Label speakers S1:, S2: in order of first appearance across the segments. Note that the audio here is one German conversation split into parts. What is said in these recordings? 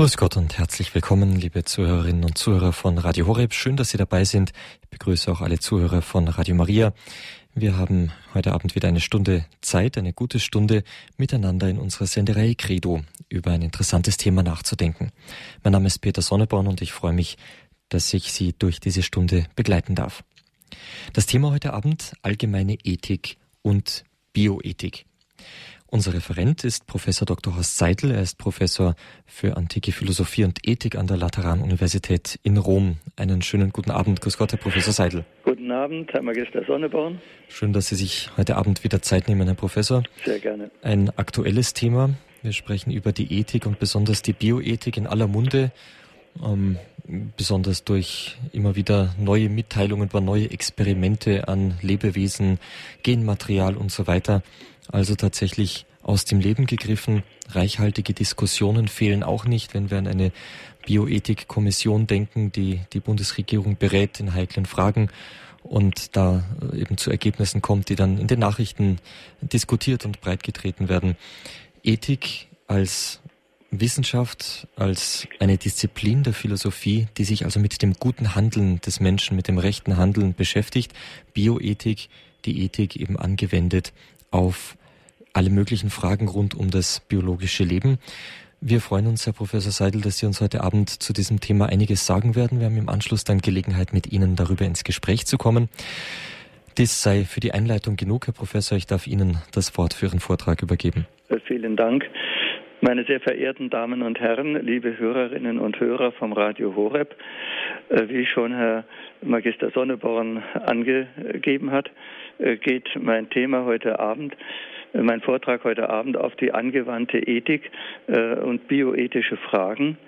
S1: Grüß Gott und herzlich willkommen, liebe Zuhörerinnen und Zuhörer von Radio Horeb. Schön, dass Sie dabei sind. Ich begrüße auch alle Zuhörer von Radio Maria. Wir haben heute Abend wieder eine Stunde Zeit, eine gute Stunde miteinander in unserer Senderei Credo über ein interessantes Thema nachzudenken. Mein Name ist Peter Sonneborn und ich freue mich, dass ich Sie durch diese Stunde begleiten darf. Das Thema heute Abend allgemeine Ethik und Bioethik. Unser Referent ist Professor Dr. Horst Seidel. Er ist Professor für antike Philosophie und Ethik an der Lateranuniversität in Rom. Einen schönen guten Abend. Grüß Gott, Herr Professor Seidel.
S2: Guten Abend, Herr Magister Sonneborn.
S1: Schön, dass Sie sich heute Abend wieder Zeit nehmen, Herr Professor.
S2: Sehr gerne.
S1: Ein aktuelles Thema. Wir sprechen über die Ethik und besonders die Bioethik in aller Munde. Ähm, besonders durch immer wieder neue Mitteilungen über neue Experimente an Lebewesen, Genmaterial und so weiter also tatsächlich aus dem Leben gegriffen. Reichhaltige Diskussionen fehlen auch nicht, wenn wir an eine Bioethikkommission denken, die die Bundesregierung berät in heiklen Fragen und da eben zu Ergebnissen kommt, die dann in den Nachrichten diskutiert und breitgetreten werden. Ethik als Wissenschaft, als eine Disziplin der Philosophie, die sich also mit dem guten Handeln des Menschen, mit dem rechten Handeln beschäftigt. Bioethik, die Ethik eben angewendet auf alle möglichen Fragen rund um das biologische Leben. Wir freuen uns, Herr Professor Seidel, dass Sie uns heute Abend zu diesem Thema einiges sagen werden. Wir haben im Anschluss dann Gelegenheit, mit Ihnen darüber ins Gespräch zu kommen. Dies sei für die Einleitung genug, Herr Professor. Ich darf Ihnen das Wort für Ihren Vortrag übergeben.
S2: Vielen Dank. Meine sehr verehrten Damen und Herren, liebe Hörerinnen und Hörer vom Radio Horeb, äh, wie schon Herr Magister Sonneborn angegeben hat, äh, geht mein Thema heute Abend mein Vortrag heute Abend auf die angewandte Ethik äh, und bioethische Fragen.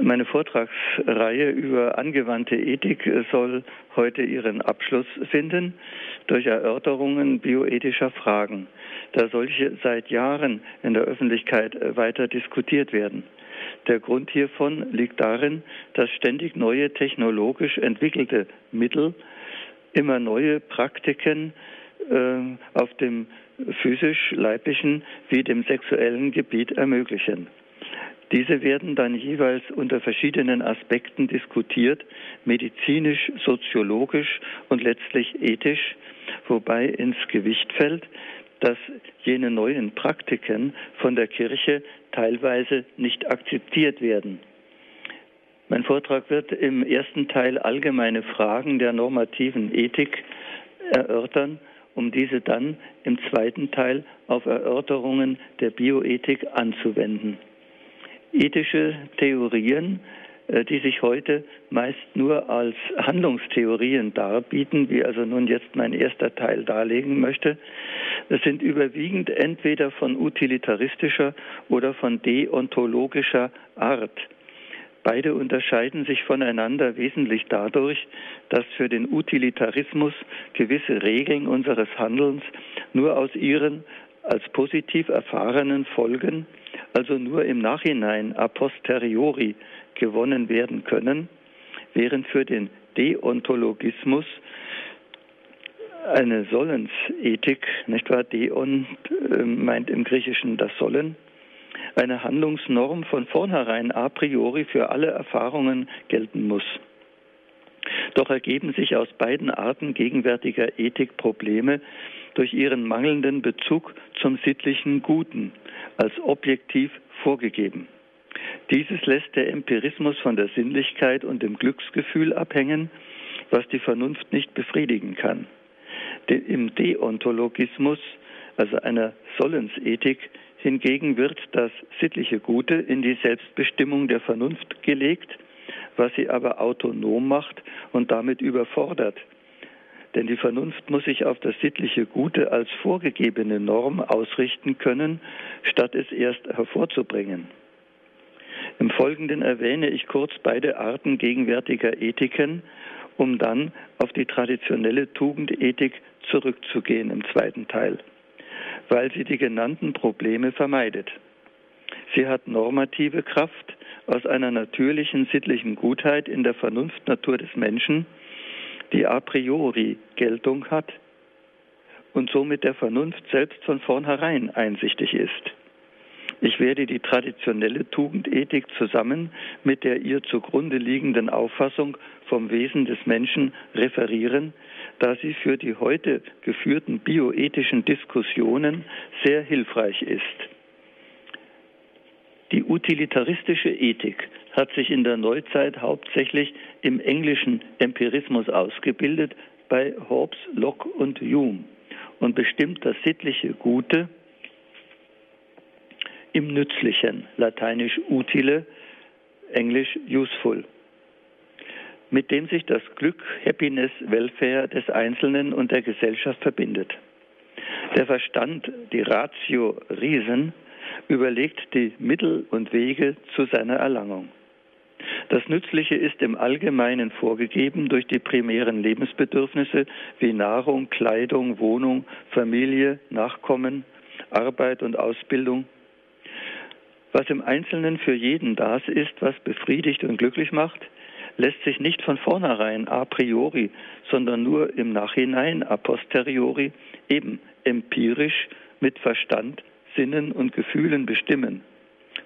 S2: Meine Vortragsreihe über angewandte Ethik soll heute ihren Abschluss finden durch Erörterungen bioethischer Fragen, da solche seit Jahren in der Öffentlichkeit weiter diskutiert werden. Der Grund hiervon liegt darin, dass ständig neue technologisch entwickelte Mittel immer neue Praktiken äh, auf dem physisch-leiblichen wie dem sexuellen Gebiet ermöglichen. Diese werden dann jeweils unter verschiedenen Aspekten diskutiert, medizinisch, soziologisch und letztlich ethisch, wobei ins Gewicht fällt, dass jene neuen Praktiken von der Kirche teilweise nicht akzeptiert werden. Mein Vortrag wird im ersten Teil allgemeine Fragen der normativen Ethik erörtern um diese dann im zweiten Teil auf Erörterungen der Bioethik anzuwenden. Ethische Theorien, äh, die sich heute meist nur als Handlungstheorien darbieten, wie also nun jetzt mein erster Teil darlegen möchte, sind überwiegend entweder von utilitaristischer oder von deontologischer Art. Beide unterscheiden sich voneinander wesentlich dadurch, dass für den Utilitarismus gewisse Regeln unseres Handelns nur aus ihren als positiv erfahrenen Folgen, also nur im Nachhinein a posteriori gewonnen werden können, während für den Deontologismus eine Sollensethik, nicht wahr? Deon äh, meint im Griechischen das Sollen, eine Handlungsnorm von vornherein a priori für alle Erfahrungen gelten muss. Doch ergeben sich aus beiden Arten gegenwärtiger Ethik Probleme durch ihren mangelnden Bezug zum sittlichen Guten als objektiv vorgegeben. Dieses lässt der Empirismus von der Sinnlichkeit und dem Glücksgefühl abhängen, was die Vernunft nicht befriedigen kann. Im Deontologismus, also einer Sollensethik, Hingegen wird das sittliche Gute in die Selbstbestimmung der Vernunft gelegt, was sie aber autonom macht und damit überfordert. Denn die Vernunft muss sich auf das sittliche Gute als vorgegebene Norm ausrichten können, statt es erst hervorzubringen. Im Folgenden erwähne ich kurz beide Arten gegenwärtiger Ethiken, um dann auf die traditionelle Tugendethik zurückzugehen im zweiten Teil weil sie die genannten Probleme vermeidet. Sie hat normative Kraft aus einer natürlichen sittlichen Gutheit in der Vernunftnatur des Menschen, die a priori Geltung hat und somit der Vernunft selbst von vornherein einsichtig ist. Ich werde die traditionelle Tugendethik zusammen mit der ihr zugrunde liegenden Auffassung vom Wesen des Menschen referieren, da sie für die heute geführten bioethischen Diskussionen sehr hilfreich ist. Die utilitaristische Ethik hat sich in der Neuzeit hauptsächlich im englischen Empirismus ausgebildet, bei Hobbes, Locke und Hume und bestimmt das sittliche Gute im Nützlichen, lateinisch utile, englisch useful, mit dem sich das Glück, Happiness, Welfare des Einzelnen und der Gesellschaft verbindet. Der Verstand, die Ratio Reason, überlegt die Mittel und Wege zu seiner Erlangung. Das Nützliche ist im Allgemeinen vorgegeben durch die primären Lebensbedürfnisse wie Nahrung, Kleidung, Wohnung, Familie, Nachkommen, Arbeit und Ausbildung. Was im Einzelnen für jeden das ist, was befriedigt und glücklich macht, lässt sich nicht von vornherein a priori, sondern nur im Nachhinein a posteriori, eben empirisch mit Verstand, Sinnen und Gefühlen bestimmen.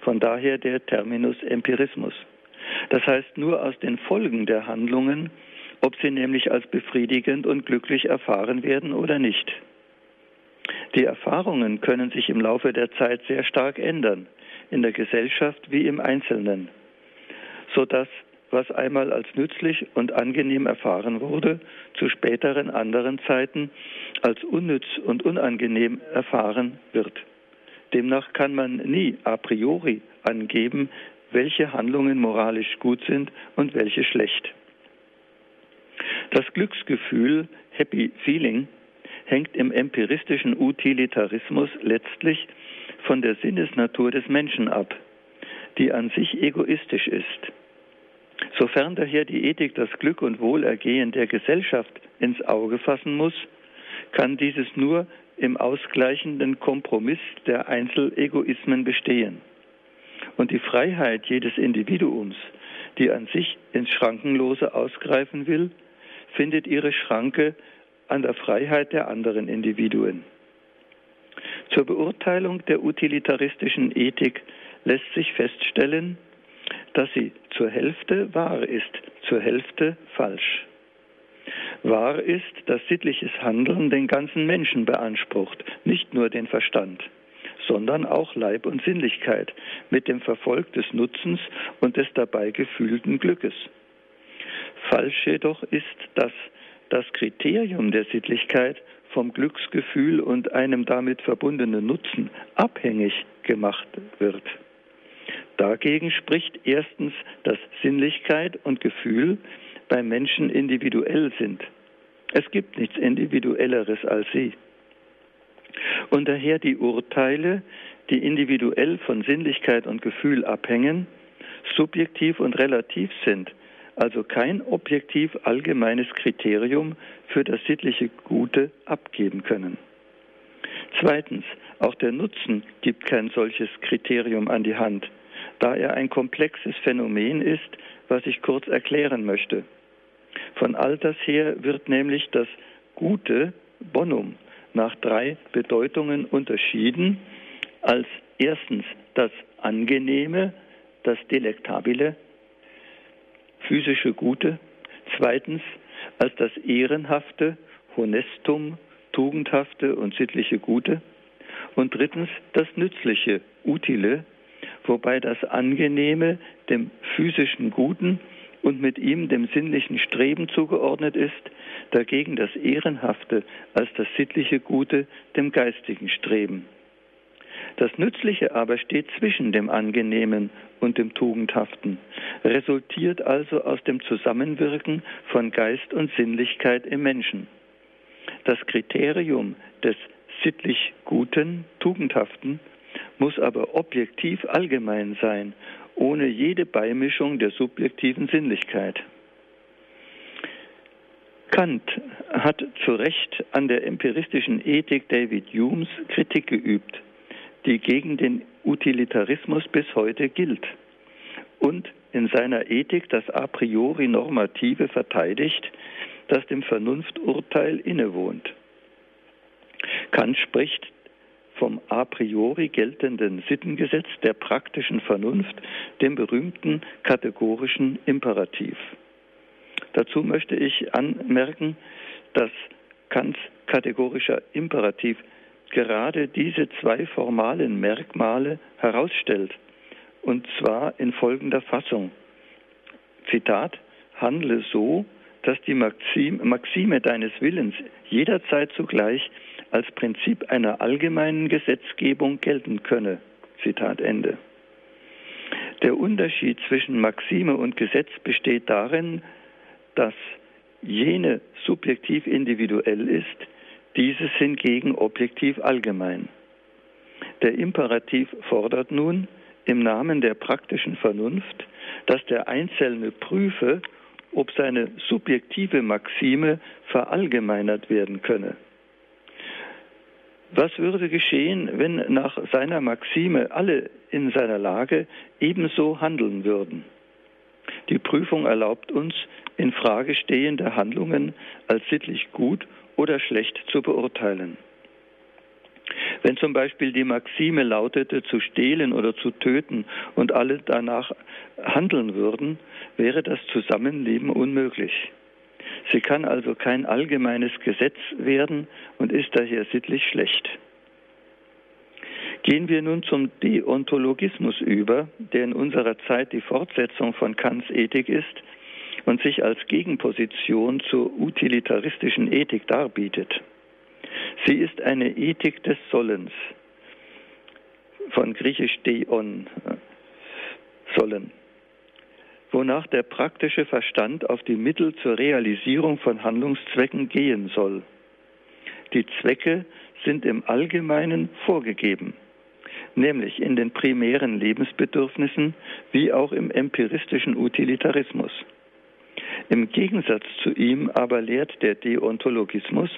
S2: Von daher der Terminus Empirismus. Das heißt nur aus den Folgen der Handlungen, ob sie nämlich als befriedigend und glücklich erfahren werden oder nicht. Die Erfahrungen können sich im Laufe der Zeit sehr stark ändern, in der Gesellschaft wie im Einzelnen, sodass was einmal als nützlich und angenehm erfahren wurde, zu späteren anderen Zeiten als unnütz und unangenehm erfahren wird. Demnach kann man nie a priori angeben, welche Handlungen moralisch gut sind und welche schlecht. Das Glücksgefühl, Happy Feeling, hängt im empiristischen Utilitarismus letztlich von der Sinnesnatur des Menschen ab, die an sich egoistisch ist. Sofern daher die Ethik das Glück und Wohlergehen der Gesellschaft ins Auge fassen muss, kann dieses nur im ausgleichenden Kompromiss der Einzelegoismen bestehen. Und die Freiheit jedes Individuums, die an sich ins Schrankenlose ausgreifen will, findet ihre Schranke an der Freiheit der anderen Individuen. Zur Beurteilung der utilitaristischen Ethik lässt sich feststellen, dass sie zur Hälfte wahr ist, zur Hälfte falsch. Wahr ist, dass sittliches Handeln den ganzen Menschen beansprucht, nicht nur den Verstand sondern auch Leib und Sinnlichkeit mit dem Verfolg des Nutzens und des dabei gefühlten Glückes. Falsch jedoch ist, dass das Kriterium der Sittlichkeit vom Glücksgefühl und einem damit verbundenen Nutzen abhängig gemacht wird. Dagegen spricht erstens, dass Sinnlichkeit und Gefühl beim Menschen individuell sind. Es gibt nichts Individuelleres als sie und daher die Urteile, die individuell von Sinnlichkeit und Gefühl abhängen, subjektiv und relativ sind, also kein objektiv allgemeines Kriterium für das sittliche Gute abgeben können. Zweitens, auch der Nutzen gibt kein solches Kriterium an die Hand, da er ein komplexes Phänomen ist, was ich kurz erklären möchte. Von all das her wird nämlich das Gute Bonum nach drei Bedeutungen unterschieden. Als erstens das Angenehme, das Delektabile, physische Gute. Zweitens als das Ehrenhafte, Honestum, Tugendhafte und sittliche Gute. Und drittens das Nützliche, Utile, wobei das Angenehme dem physischen Guten und mit ihm dem sinnlichen Streben zugeordnet ist, dagegen das Ehrenhafte als das sittliche Gute dem geistigen Streben. Das Nützliche aber steht zwischen dem Angenehmen und dem Tugendhaften, resultiert also aus dem Zusammenwirken von Geist und Sinnlichkeit im Menschen. Das Kriterium des sittlich Guten, Tugendhaften, muss aber objektiv allgemein sein, ohne jede Beimischung der subjektiven Sinnlichkeit. Kant hat zu Recht an der empiristischen Ethik David Humes Kritik geübt, die gegen den Utilitarismus bis heute gilt und in seiner Ethik das a priori Normative verteidigt, das dem Vernunfturteil innewohnt. Kant spricht vom a priori geltenden Sittengesetz der praktischen Vernunft, dem berühmten kategorischen Imperativ. Dazu möchte ich anmerken, dass Kants kategorischer Imperativ gerade diese zwei formalen Merkmale herausstellt, und zwar in folgender Fassung. Zitat, handle so, dass die Maxime deines Willens jederzeit zugleich als Prinzip einer allgemeinen Gesetzgebung gelten könne. Zitat Ende. Der Unterschied zwischen Maxime und Gesetz besteht darin, dass jene subjektiv individuell ist, dieses hingegen objektiv allgemein. Der Imperativ fordert nun im Namen der praktischen Vernunft, dass der Einzelne prüfe, ob seine subjektive Maxime verallgemeinert werden könne. Was würde geschehen, wenn nach seiner Maxime alle in seiner Lage ebenso handeln würden? Die Prüfung erlaubt uns, in Frage stehende Handlungen als sittlich gut oder schlecht zu beurteilen. Wenn zum Beispiel die Maxime lautete, zu stehlen oder zu töten und alle danach handeln würden, wäre das Zusammenleben unmöglich. Sie kann also kein allgemeines Gesetz werden und ist daher sittlich schlecht. Gehen wir nun zum Deontologismus über, der in unserer Zeit die Fortsetzung von Kants Ethik ist und sich als Gegenposition zur utilitaristischen Ethik darbietet. Sie ist eine Ethik des Sollens, von griechisch Deon, sollen wonach der praktische Verstand auf die Mittel zur Realisierung von Handlungszwecken gehen soll. Die Zwecke sind im Allgemeinen vorgegeben, nämlich in den primären Lebensbedürfnissen wie auch im empiristischen Utilitarismus. Im Gegensatz zu ihm aber lehrt der Deontologismus,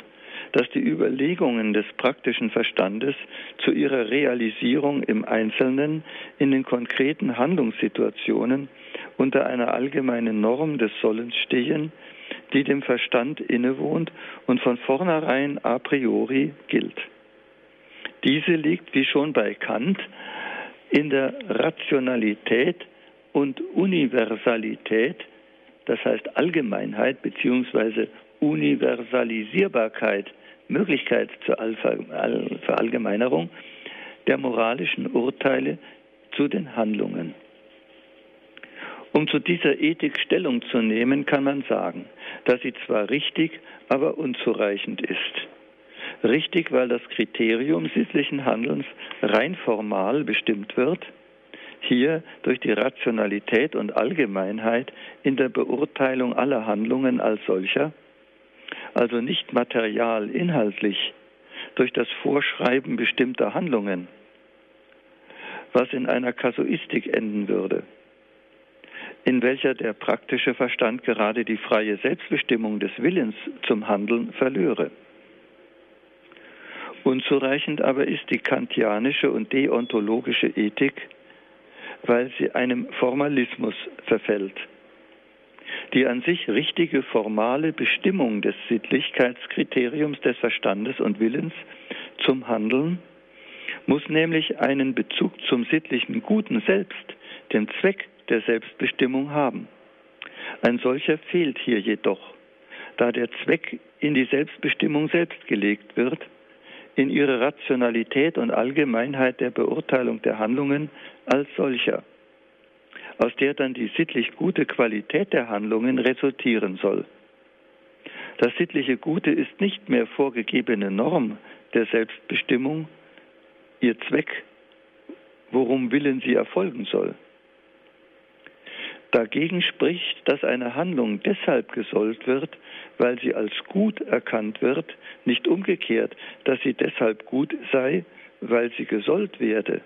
S2: dass die Überlegungen des praktischen Verstandes zu ihrer Realisierung im Einzelnen in den konkreten Handlungssituationen unter einer allgemeinen Norm des Sollens stehen, die dem Verstand innewohnt und von vornherein a priori gilt. Diese liegt, wie schon bei Kant, in der Rationalität und Universalität, das heißt Allgemeinheit bzw. Universalisierbarkeit Möglichkeit zur Verallgemeinerung der moralischen Urteile zu den Handlungen. Um zu dieser Ethik Stellung zu nehmen, kann man sagen, dass sie zwar richtig, aber unzureichend ist. Richtig, weil das Kriterium sittlichen Handelns rein formal bestimmt wird, hier durch die Rationalität und Allgemeinheit in der Beurteilung aller Handlungen als solcher, also nicht material, inhaltlich, durch das Vorschreiben bestimmter Handlungen, was in einer Kasuistik enden würde, in welcher der praktische Verstand gerade die freie Selbstbestimmung des Willens zum Handeln verlöre. Unzureichend aber ist die kantianische und deontologische Ethik, weil sie einem Formalismus verfällt die an sich richtige formale Bestimmung des Sittlichkeitskriteriums des Verstandes und Willens zum Handeln muss nämlich einen Bezug zum sittlichen Guten selbst, den Zweck der Selbstbestimmung haben. Ein solcher fehlt hier jedoch, da der Zweck in die Selbstbestimmung selbst gelegt wird, in ihre Rationalität und Allgemeinheit der Beurteilung der Handlungen als solcher aus der dann die sittlich gute Qualität der Handlungen resultieren soll. Das sittliche Gute ist nicht mehr vorgegebene Norm der Selbstbestimmung, ihr Zweck, worum Willen sie erfolgen soll. Dagegen spricht, dass eine Handlung deshalb gesollt wird, weil sie als gut erkannt wird, nicht umgekehrt, dass sie deshalb gut sei, weil sie gesollt werde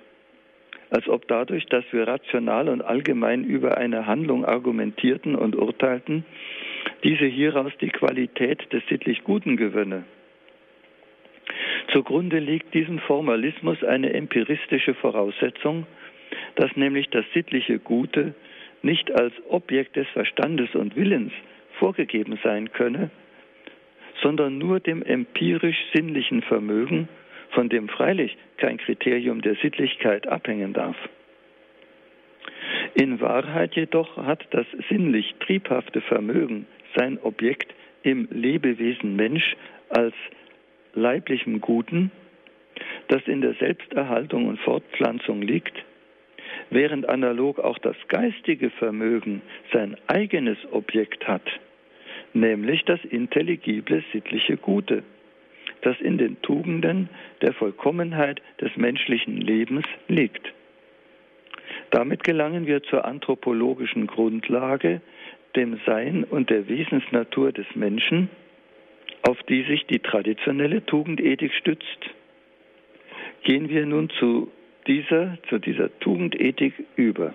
S2: als ob dadurch, dass wir rational und allgemein über eine Handlung argumentierten und urteilten, diese hieraus die Qualität des sittlich Guten gewönne. Zugrunde liegt diesem Formalismus eine empiristische Voraussetzung, dass nämlich das sittliche Gute nicht als Objekt des Verstandes und Willens vorgegeben sein könne, sondern nur dem empirisch sinnlichen Vermögen von dem freilich kein Kriterium der Sittlichkeit abhängen darf. In Wahrheit jedoch hat das sinnlich triebhafte Vermögen sein Objekt im Lebewesen Mensch als leiblichem Guten, das in der Selbsterhaltung und Fortpflanzung liegt, während analog auch das geistige Vermögen sein eigenes Objekt hat, nämlich das intelligible sittliche Gute, das in den Tugenden der Vollkommenheit des menschlichen Lebens liegt. Damit gelangen wir zur anthropologischen Grundlage, dem Sein und der Wesensnatur des Menschen, auf die sich die traditionelle Tugendethik stützt. Gehen wir nun zu dieser, zu dieser Tugendethik über.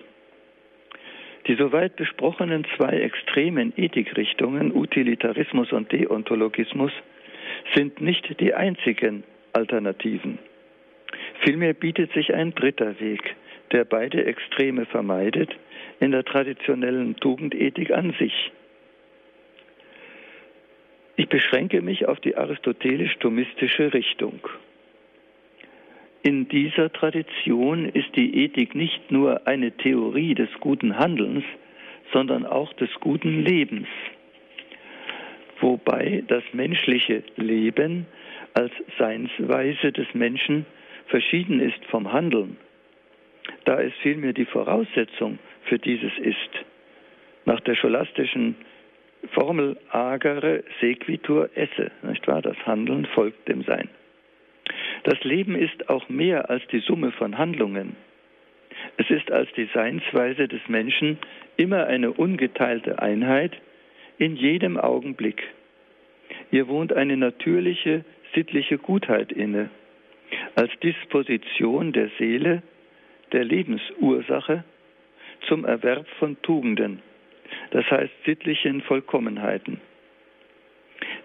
S2: Die soweit besprochenen zwei extremen Ethikrichtungen, Utilitarismus und Deontologismus, sind nicht die einzigen Alternativen. Vielmehr bietet sich ein dritter Weg, der beide Extreme vermeidet, in der traditionellen Tugendethik an sich. Ich beschränke mich auf die aristotelisch-thomistische Richtung. In dieser Tradition ist die Ethik nicht nur eine Theorie des guten Handelns, sondern auch des guten Lebens, wobei das menschliche Leben als Seinsweise des Menschen verschieden ist vom Handeln, da es vielmehr die Voraussetzung für dieses ist. Nach der scholastischen Formel agere sequitur esse, nicht wahr? Das Handeln folgt dem Sein. Das Leben ist auch mehr als die Summe von Handlungen. Es ist als die Seinsweise des Menschen immer eine ungeteilte Einheit in jedem Augenblick. Ihr wohnt eine natürliche, sittliche Gutheit inne, als Disposition der Seele, der Lebensursache zum Erwerb von Tugenden, das heißt sittlichen Vollkommenheiten.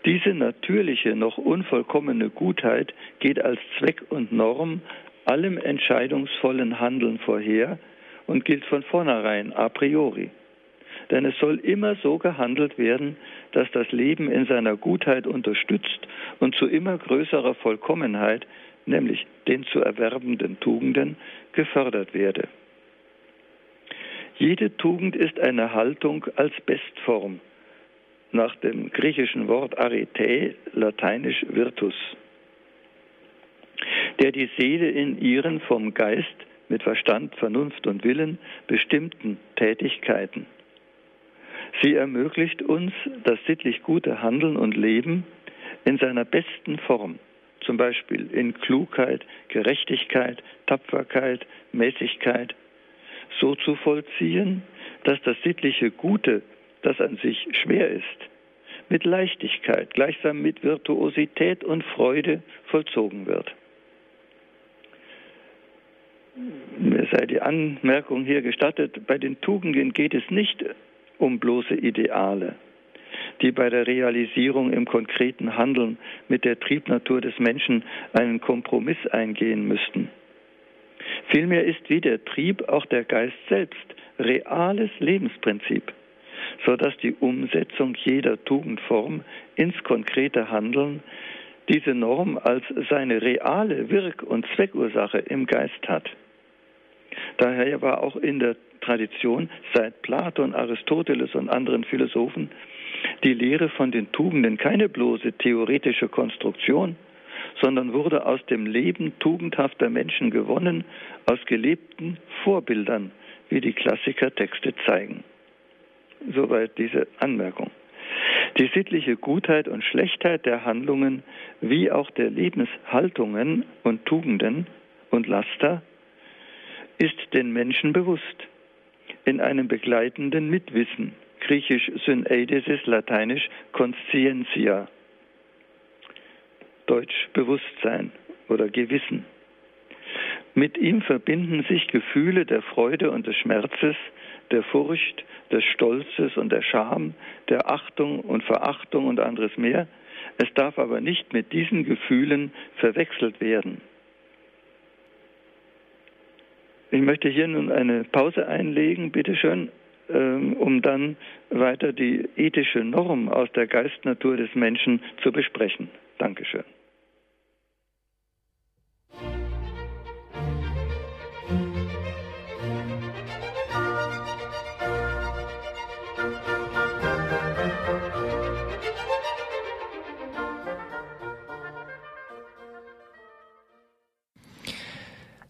S2: Diese natürliche, noch unvollkommene Gutheit geht als Zweck und Norm allem entscheidungsvollen Handeln vorher und gilt von vornherein a priori. Denn es soll immer so gehandelt werden, dass das Leben in seiner Gutheit unterstützt und zu immer größerer Vollkommenheit, nämlich den zu erwerbenden Tugenden, gefördert werde. Jede Tugend ist eine Haltung als Bestform, nach dem griechischen Wort arete, lateinisch virtus, der die Seele in ihren vom Geist mit Verstand, Vernunft und Willen bestimmten Tätigkeiten. Sie ermöglicht uns das sittlich gute Handeln und Leben in seiner besten Form, zum Beispiel in Klugheit, Gerechtigkeit, Tapferkeit, Mäßigkeit, so zu vollziehen, dass das sittliche Gute das an sich schwer ist, mit Leichtigkeit, gleichsam mit Virtuosität und Freude vollzogen wird. Mir sei die Anmerkung hier gestattet, bei den Tugenden geht es nicht um bloße Ideale, die bei der Realisierung im konkreten Handeln mit der Triebnatur des Menschen einen Kompromiss eingehen müssten. Vielmehr ist wie der Trieb auch der Geist selbst reales Lebensprinzip sodass die Umsetzung jeder Tugendform ins konkrete Handeln diese Norm als seine reale Wirk- und Zweckursache im Geist hat. Daher war auch in der Tradition seit Platon, Aristoteles und anderen Philosophen die Lehre von den Tugenden keine bloße theoretische Konstruktion, sondern wurde aus dem Leben tugendhafter Menschen gewonnen, aus gelebten Vorbildern, wie die Klassikertexte zeigen. Soweit diese Anmerkung. Die sittliche Gutheit und Schlechtheit der Handlungen wie auch der Lebenshaltungen und Tugenden und Laster ist den Menschen bewusst in einem begleitenden Mitwissen, griechisch Syneidesis, lateinisch Conscientia, deutsch Bewusstsein oder Gewissen. Mit ihm verbinden sich Gefühle der Freude und des Schmerzes, der Furcht, des Stolzes und der Scham, der Achtung und Verachtung und anderes mehr. Es darf aber nicht mit diesen Gefühlen verwechselt werden. Ich möchte hier nun eine Pause einlegen, bitteschön, ähm, um dann weiter die ethische Norm aus der Geistnatur des Menschen zu besprechen. Dankeschön.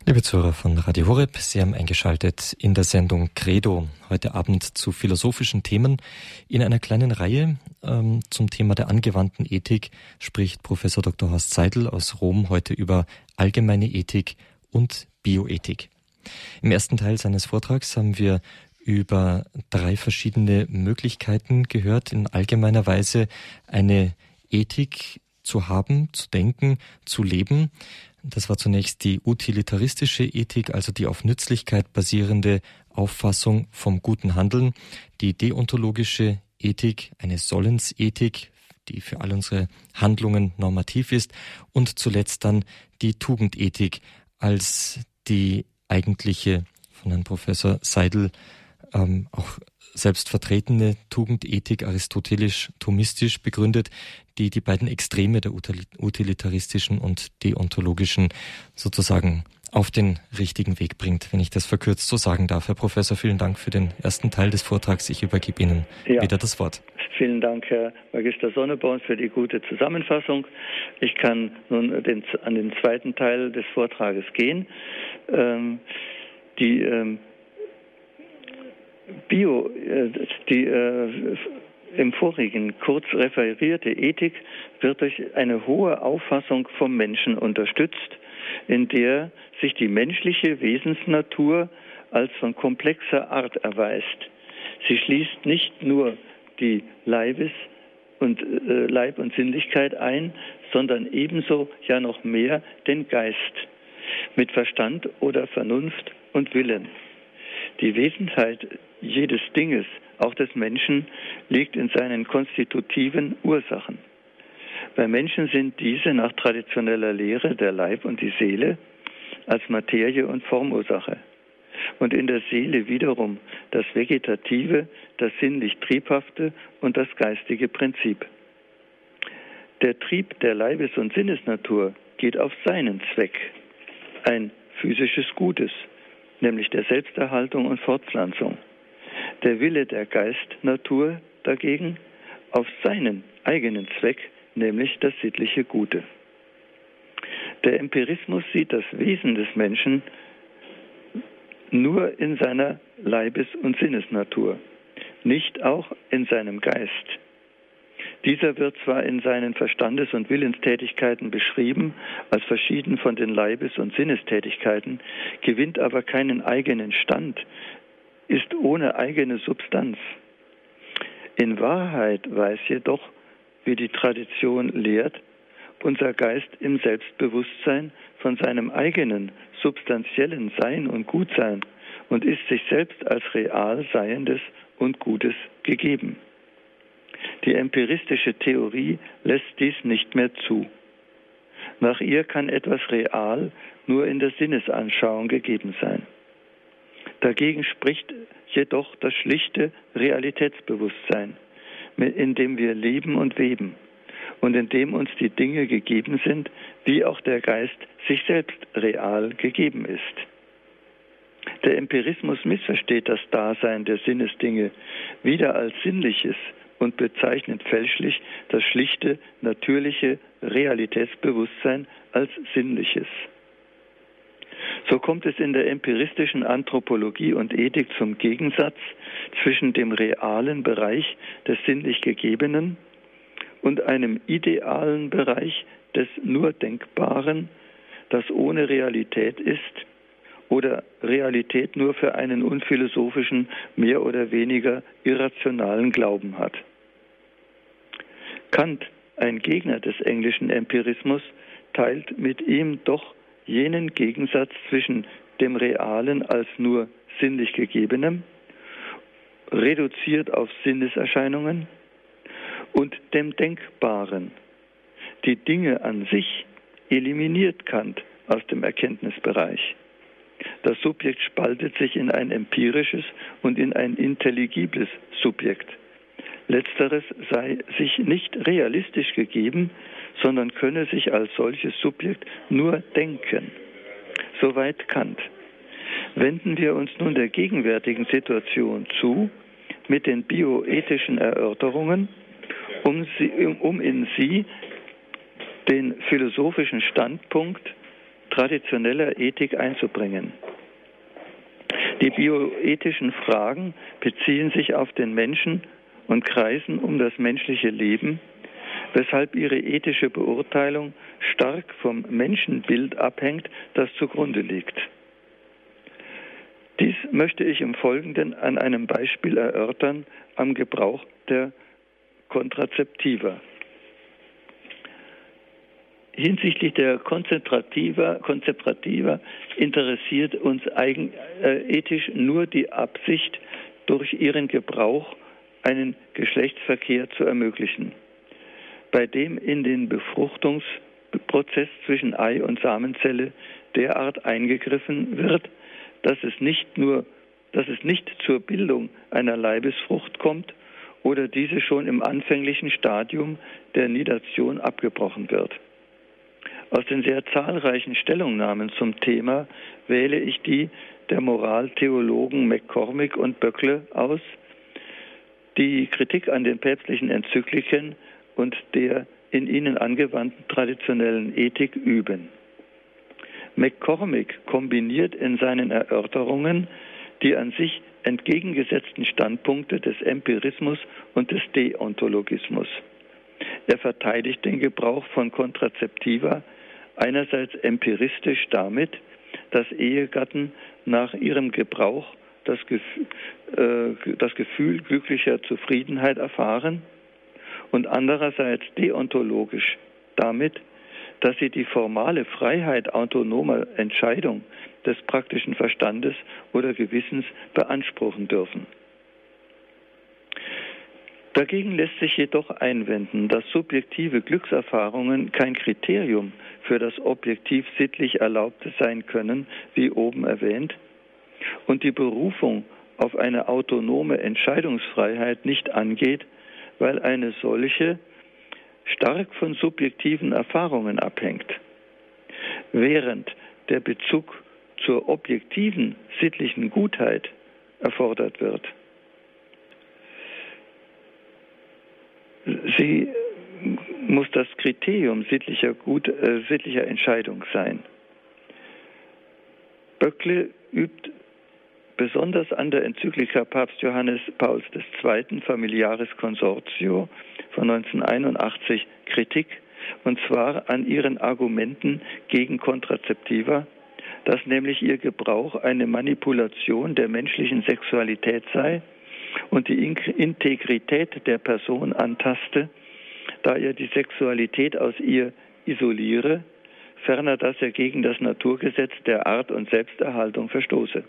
S1: Liebe Zuhörer von Radio Horeb, Sie haben eingeschaltet in der Sendung Credo, heute Abend zu philosophischen Themen. In einer kleinen Reihe ähm, zum Thema der angewandten Ethik spricht Professor Dr. Horst Seidel aus Rom heute über allgemeine Ethik und Bioethik. Im ersten Teil seines Vortrags haben wir über drei verschiedene Möglichkeiten gehört, in allgemeiner Weise eine Ethik zu haben, zu denken, zu leben. Das war zunächst die utilitaristische Ethik, also die auf Nützlichkeit basierende Auffassung vom guten Handeln, die deontologische Ethik, eine Sollensethik, die für all unsere Handlungen normativ ist, und zuletzt dann die Tugendethik als die eigentliche von Herrn Professor Seidel ähm, auch selbst vertretene Tugendethik aristotelisch-thomistisch begründet, die die beiden Extreme der utilitaristischen und deontologischen sozusagen auf den richtigen Weg bringt, wenn ich das verkürzt so sagen darf. Herr Professor, vielen Dank für den ersten Teil des Vortrags. Ich übergebe Ihnen ja. wieder das Wort.
S2: Vielen Dank, Herr Magister Sonneborn, für die gute Zusammenfassung. Ich kann nun den, an den zweiten Teil des Vortrages gehen. Ähm, die ähm, Bio, äh, die äh, im vorigen kurz referierte Ethik wird durch eine hohe Auffassung vom Menschen unterstützt, in der sich die menschliche Wesensnatur als von komplexer Art erweist. Sie schließt nicht nur die Leibes und äh, Leib und Sinnlichkeit ein, sondern ebenso ja noch mehr den Geist mit Verstand oder Vernunft und Willen. Die Wesenheit jedes Dinges, auch des Menschen, liegt in seinen konstitutiven Ursachen. Bei Menschen sind diese nach traditioneller Lehre der Leib und die Seele als Materie und Formursache. Und in der Seele wiederum das Vegetative, das sinnlich Triebhafte und das geistige Prinzip. Der Trieb der Leibes- und Sinnesnatur geht auf seinen Zweck, ein physisches Gutes, nämlich der Selbsterhaltung und Fortpflanzung. Der Wille der Geistnatur dagegen auf seinen eigenen Zweck, nämlich das sittliche Gute. Der Empirismus sieht das Wesen des Menschen nur in seiner Leibes- und Sinnesnatur, nicht auch in seinem Geist. Dieser wird zwar in seinen Verstandes- und Willenstätigkeiten beschrieben als verschieden von den Leibes- und Sinnestätigkeiten, gewinnt aber keinen eigenen Stand, ist ohne eigene Substanz. In Wahrheit weiß jedoch, wie die Tradition lehrt, unser Geist im Selbstbewusstsein von seinem eigenen substanziellen Sein und Gutsein und ist sich selbst als real Seiendes und Gutes gegeben. Die empiristische Theorie lässt dies nicht mehr zu. Nach ihr kann etwas real nur in der Sinnesanschauung gegeben sein. Dagegen spricht jedoch das schlichte Realitätsbewusstsein, in dem wir leben und weben und in dem uns die Dinge gegeben sind, wie auch der Geist sich selbst real gegeben ist. Der Empirismus missversteht das Dasein der Sinnesdinge wieder als sinnliches und bezeichnet fälschlich das schlichte, natürliche Realitätsbewusstsein als sinnliches. So kommt es in der empiristischen Anthropologie und Ethik zum Gegensatz zwischen dem realen Bereich des sinnlich Gegebenen und einem idealen Bereich des nur Denkbaren, das ohne Realität ist oder Realität nur für einen unphilosophischen, mehr oder weniger irrationalen Glauben hat. Kant, ein Gegner des englischen Empirismus, teilt mit ihm doch jenen Gegensatz zwischen dem Realen als nur sinnlich Gegebenem, reduziert auf Sinneserscheinungen, und dem Denkbaren. Die Dinge an sich eliminiert Kant aus dem Erkenntnisbereich. Das Subjekt spaltet sich in ein empirisches und in ein intelligibles Subjekt. Letzteres sei sich nicht realistisch gegeben, sondern könne sich als solches Subjekt nur denken. Soweit Kant. Wenden wir uns nun der gegenwärtigen Situation zu mit den bioethischen Erörterungen, um, sie, um in sie den philosophischen Standpunkt traditioneller Ethik einzubringen. Die bioethischen Fragen beziehen sich auf den Menschen und kreisen um das menschliche Leben, weshalb ihre ethische Beurteilung stark vom Menschenbild abhängt, das zugrunde liegt. Dies möchte ich im Folgenden an einem Beispiel erörtern am Gebrauch der Kontrazeptiva. Hinsichtlich der Konzentrativa, interessiert uns eigen, äh, ethisch nur die Absicht, durch ihren Gebrauch einen Geschlechtsverkehr zu ermöglichen, bei dem in den Befruchtungsprozess zwischen Ei und Samenzelle derart eingegriffen wird, dass es nicht nur dass es nicht zur Bildung einer Leibesfrucht kommt oder diese schon im anfänglichen Stadium der Nidation abgebrochen wird. Aus den sehr zahlreichen Stellungnahmen zum Thema wähle ich die der Moraltheologen McCormick und Böckle aus, die Kritik an den päpstlichen Enzykliken und der in ihnen angewandten traditionellen Ethik üben. McCormick kombiniert in seinen Erörterungen die an sich entgegengesetzten Standpunkte des Empirismus und des Deontologismus. Er verteidigt den Gebrauch von Kontrazeptiva einerseits empiristisch damit, dass Ehegatten nach ihrem Gebrauch das Gefühl, äh, das Gefühl glücklicher Zufriedenheit erfahren und andererseits deontologisch damit, dass sie die formale Freiheit autonomer Entscheidung des praktischen Verstandes oder Gewissens beanspruchen dürfen. Dagegen lässt sich jedoch einwenden, dass subjektive Glückserfahrungen kein Kriterium für das objektiv sittlich Erlaubte sein können, wie oben erwähnt, und die Berufung auf eine autonome Entscheidungsfreiheit nicht angeht, weil eine solche stark von subjektiven Erfahrungen abhängt. Während der Bezug zur objektiven sittlichen Gutheit erfordert wird. Sie muss das Kriterium sittlicher, Gut, äh, sittlicher Entscheidung sein. Böckle übt besonders an der Enzyklika Papst Johannes Pauls II. Familiaris Consortio von 1981 Kritik, und zwar an ihren Argumenten gegen Kontrazeptiva, dass nämlich ihr Gebrauch eine Manipulation der menschlichen Sexualität sei und die Integrität der Person antaste, da er die Sexualität aus ihr isoliere, ferner dass er gegen das Naturgesetz der Art und Selbsterhaltung verstoße.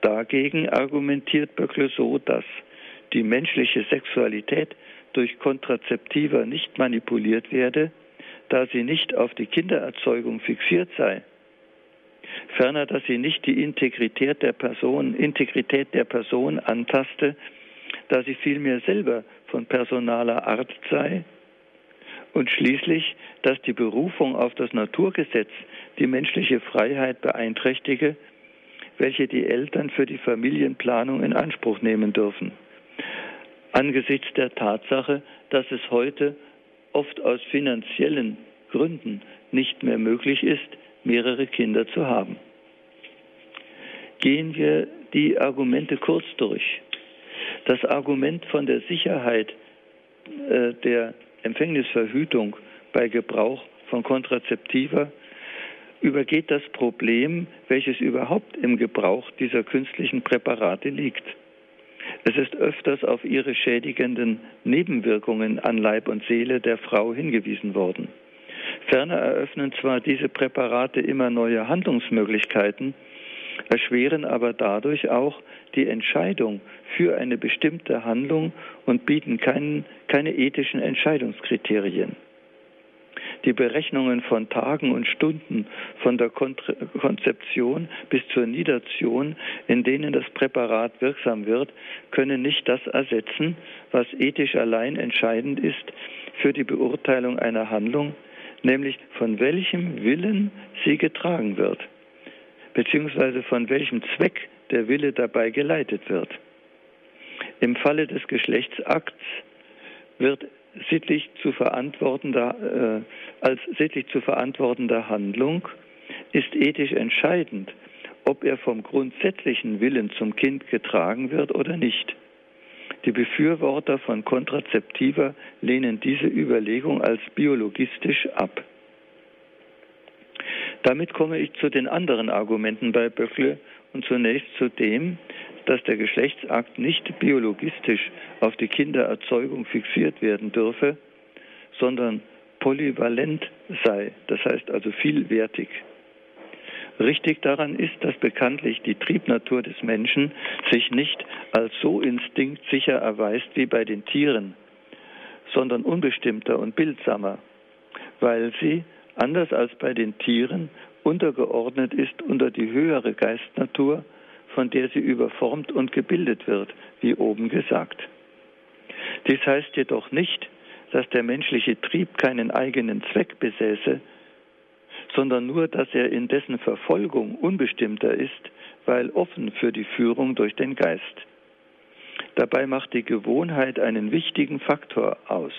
S2: Dagegen argumentiert Böckle so, dass die menschliche Sexualität durch Kontrazeptiva nicht manipuliert werde, da sie nicht auf die Kindererzeugung fixiert sei. Ferner, dass sie nicht die Integrität der Person, Integrität der Person antaste, da sie vielmehr selber von personaler Art sei. Und schließlich, dass die Berufung auf das Naturgesetz die menschliche Freiheit beeinträchtige, welche die Eltern für die Familienplanung in Anspruch nehmen dürfen angesichts der Tatsache, dass es heute oft aus finanziellen Gründen nicht mehr möglich ist, mehrere Kinder zu haben. Gehen wir die Argumente kurz durch. Das Argument von der Sicherheit äh, der Empfängnisverhütung bei Gebrauch von Kontrazeptiva übergeht das Problem, welches überhaupt im Gebrauch dieser künstlichen Präparate liegt. Es ist öfters auf ihre schädigenden Nebenwirkungen an Leib und Seele der Frau hingewiesen worden. Ferner eröffnen zwar diese Präparate immer neue Handlungsmöglichkeiten, erschweren aber dadurch auch die Entscheidung für eine bestimmte Handlung und bieten kein, keine ethischen Entscheidungskriterien. Die Berechnungen von Tagen und Stunden von der Konzeption bis zur Nidation, in denen das Präparat wirksam wird, können nicht das ersetzen, was ethisch allein entscheidend ist für die Beurteilung einer Handlung, nämlich von welchem Willen sie getragen wird, beziehungsweise von welchem Zweck der Wille dabei geleitet wird. Im Falle des Geschlechtsakts wird sittlich zu verantwortender, äh, als sittlich zu verantwortender Handlung ist ethisch entscheidend, ob er vom grundsätzlichen Willen zum Kind getragen wird oder nicht. Die Befürworter von Kontrazeptiva lehnen diese Überlegung als biologistisch ab. Damit komme ich zu den anderen Argumenten bei Böckle und zunächst zu dem, dass der Geschlechtsakt nicht biologistisch auf die Kindererzeugung fixiert werden dürfe, sondern polyvalent sei, das heißt also vielwertig. Richtig daran ist, dass bekanntlich die Triebnatur des Menschen sich nicht als so instinktsicher erweist wie bei den Tieren, sondern unbestimmter und bildsamer, weil sie, anders als bei den Tieren, untergeordnet ist unter die höhere Geistnatur, von der sie überformt und gebildet wird, wie oben gesagt. Dies heißt jedoch nicht, dass der menschliche Trieb keinen eigenen Zweck besäße, sondern nur, dass er in dessen Verfolgung unbestimmter ist, weil offen für die Führung durch den Geist. Dabei macht die Gewohnheit einen wichtigen Faktor aus.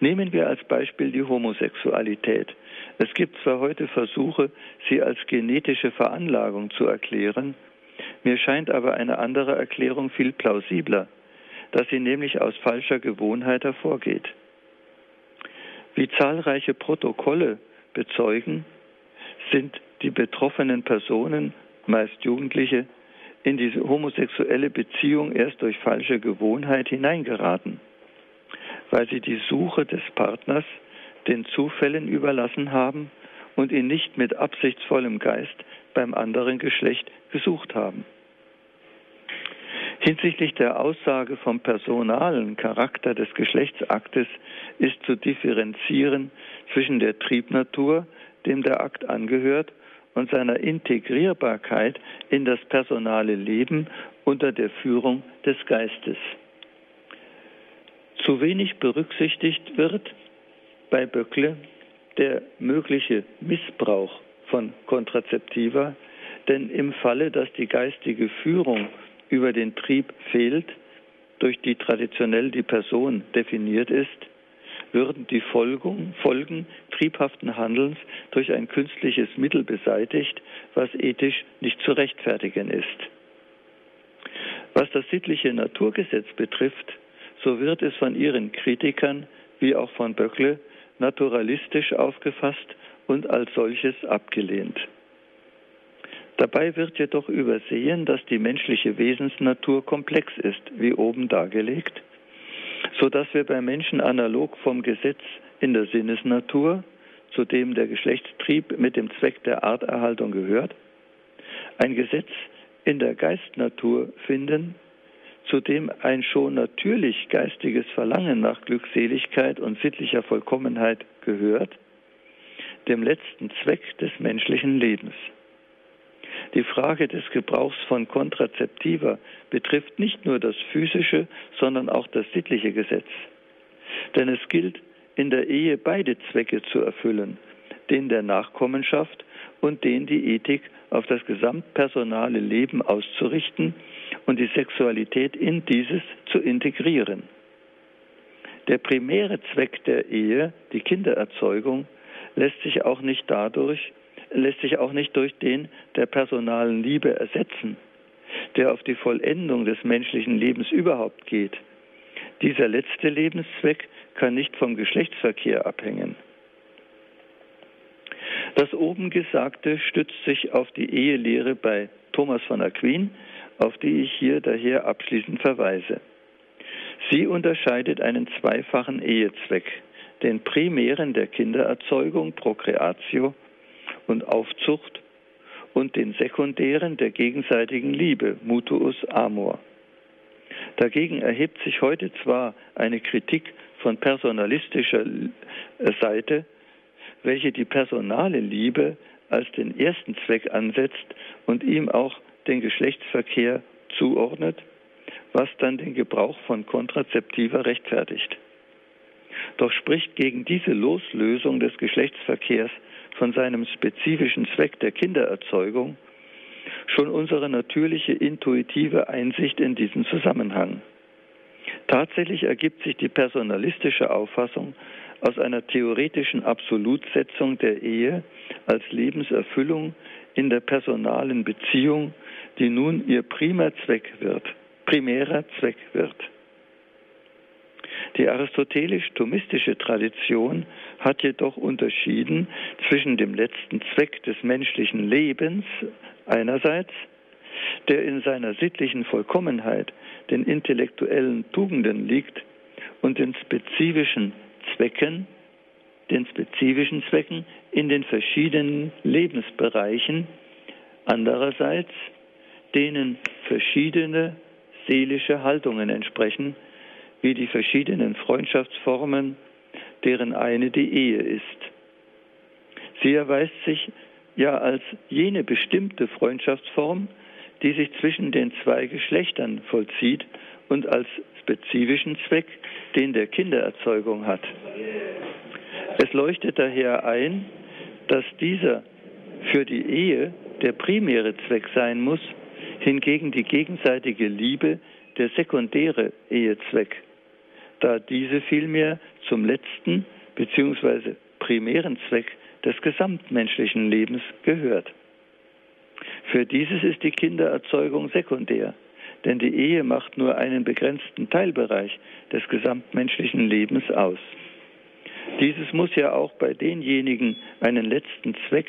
S2: Nehmen wir als Beispiel die Homosexualität. Es gibt zwar heute Versuche, sie als genetische Veranlagung zu erklären, mir scheint aber eine andere Erklärung viel plausibler, dass sie nämlich aus falscher Gewohnheit hervorgeht. Wie zahlreiche Protokolle bezeugen, sind die betroffenen Personen, meist Jugendliche, in diese homosexuelle Beziehung erst durch falsche Gewohnheit hineingeraten, weil sie die Suche des Partners den Zufällen überlassen haben und ihn nicht mit absichtsvollem Geist beim anderen Geschlecht gesucht haben. Hinsichtlich der Aussage vom personalen Charakter des Geschlechtsaktes ist zu differenzieren zwischen der Triebnatur, dem der Akt angehört, und seiner Integrierbarkeit in das personale Leben unter der Führung des Geistes. Zu wenig berücksichtigt wird bei Böckle der mögliche Missbrauch von Kontrazeptiva, denn im Falle, dass die geistige Führung über den Trieb fehlt, durch die traditionell die Person definiert ist, würden die Folgen, Folgen triebhaften Handelns durch ein künstliches Mittel beseitigt, was ethisch nicht zu rechtfertigen ist. Was das sittliche Naturgesetz betrifft, so wird es von ihren Kritikern wie auch von Böckle naturalistisch aufgefasst und als solches abgelehnt. Dabei wird jedoch übersehen, dass die menschliche Wesensnatur komplex ist, wie oben dargelegt, so dass wir bei Menschen analog vom Gesetz in der Sinnesnatur, zu dem der Geschlechtstrieb mit dem Zweck der Arterhaltung gehört, ein Gesetz in der Geistnatur finden, zu dem ein schon natürlich geistiges Verlangen nach Glückseligkeit und sittlicher Vollkommenheit gehört, dem letzten Zweck des menschlichen Lebens. Die Frage des Gebrauchs von Kontrazeptiva betrifft nicht nur das physische, sondern auch das sittliche Gesetz. Denn es gilt in der Ehe beide Zwecke zu erfüllen, den der Nachkommenschaft und den die Ethik auf das gesamtpersonale Leben auszurichten und die Sexualität in dieses zu integrieren. Der primäre Zweck der Ehe, die Kindererzeugung, lässt sich auch nicht dadurch lässt sich auch nicht durch den der personalen Liebe ersetzen, der auf die Vollendung des menschlichen Lebens überhaupt geht. Dieser letzte Lebenszweck kann nicht vom Geschlechtsverkehr abhängen. Das oben Gesagte stützt sich auf die Ehelehre bei Thomas von Aquin, auf die ich hier daher abschließend verweise. Sie unterscheidet einen zweifachen Ehezweck, den primären der Kindererzeugung, Procreatio, und Aufzucht und den sekundären der gegenseitigen Liebe, mutuus amor. Dagegen erhebt sich heute zwar eine Kritik von personalistischer Seite, welche die personale Liebe als den ersten Zweck ansetzt und ihm auch den Geschlechtsverkehr zuordnet, was dann den Gebrauch von Kontrazeptiva rechtfertigt. Doch spricht gegen diese Loslösung des Geschlechtsverkehrs von seinem spezifischen Zweck der Kindererzeugung schon unsere natürliche intuitive Einsicht in diesen Zusammenhang. Tatsächlich ergibt sich die personalistische Auffassung aus einer theoretischen Absolutsetzung der Ehe als Lebenserfüllung in der personalen Beziehung, die nun ihr primer Zweck wird, primärer Zweck wird. Die aristotelisch-thomistische Tradition hat jedoch unterschieden zwischen dem letzten Zweck des menschlichen Lebens einerseits, der in seiner sittlichen Vollkommenheit, den intellektuellen Tugenden liegt, und den spezifischen Zwecken, den spezifischen Zwecken in den verschiedenen Lebensbereichen, andererseits denen verschiedene seelische Haltungen entsprechen, wie die verschiedenen Freundschaftsformen, deren eine die Ehe ist. Sie erweist sich ja als jene bestimmte Freundschaftsform, die sich zwischen den zwei Geschlechtern vollzieht und als spezifischen Zweck den der Kindererzeugung hat. Es leuchtet daher ein, dass dieser für die Ehe der primäre Zweck sein muss, hingegen die gegenseitige Liebe der sekundäre Ehezweck da diese vielmehr zum letzten bzw. primären Zweck des gesamtmenschlichen Lebens gehört. Für dieses ist die Kindererzeugung sekundär, denn die Ehe macht nur einen begrenzten Teilbereich des gesamtmenschlichen Lebens aus. Dieses muss ja auch bei denjenigen einen letzten Zweck,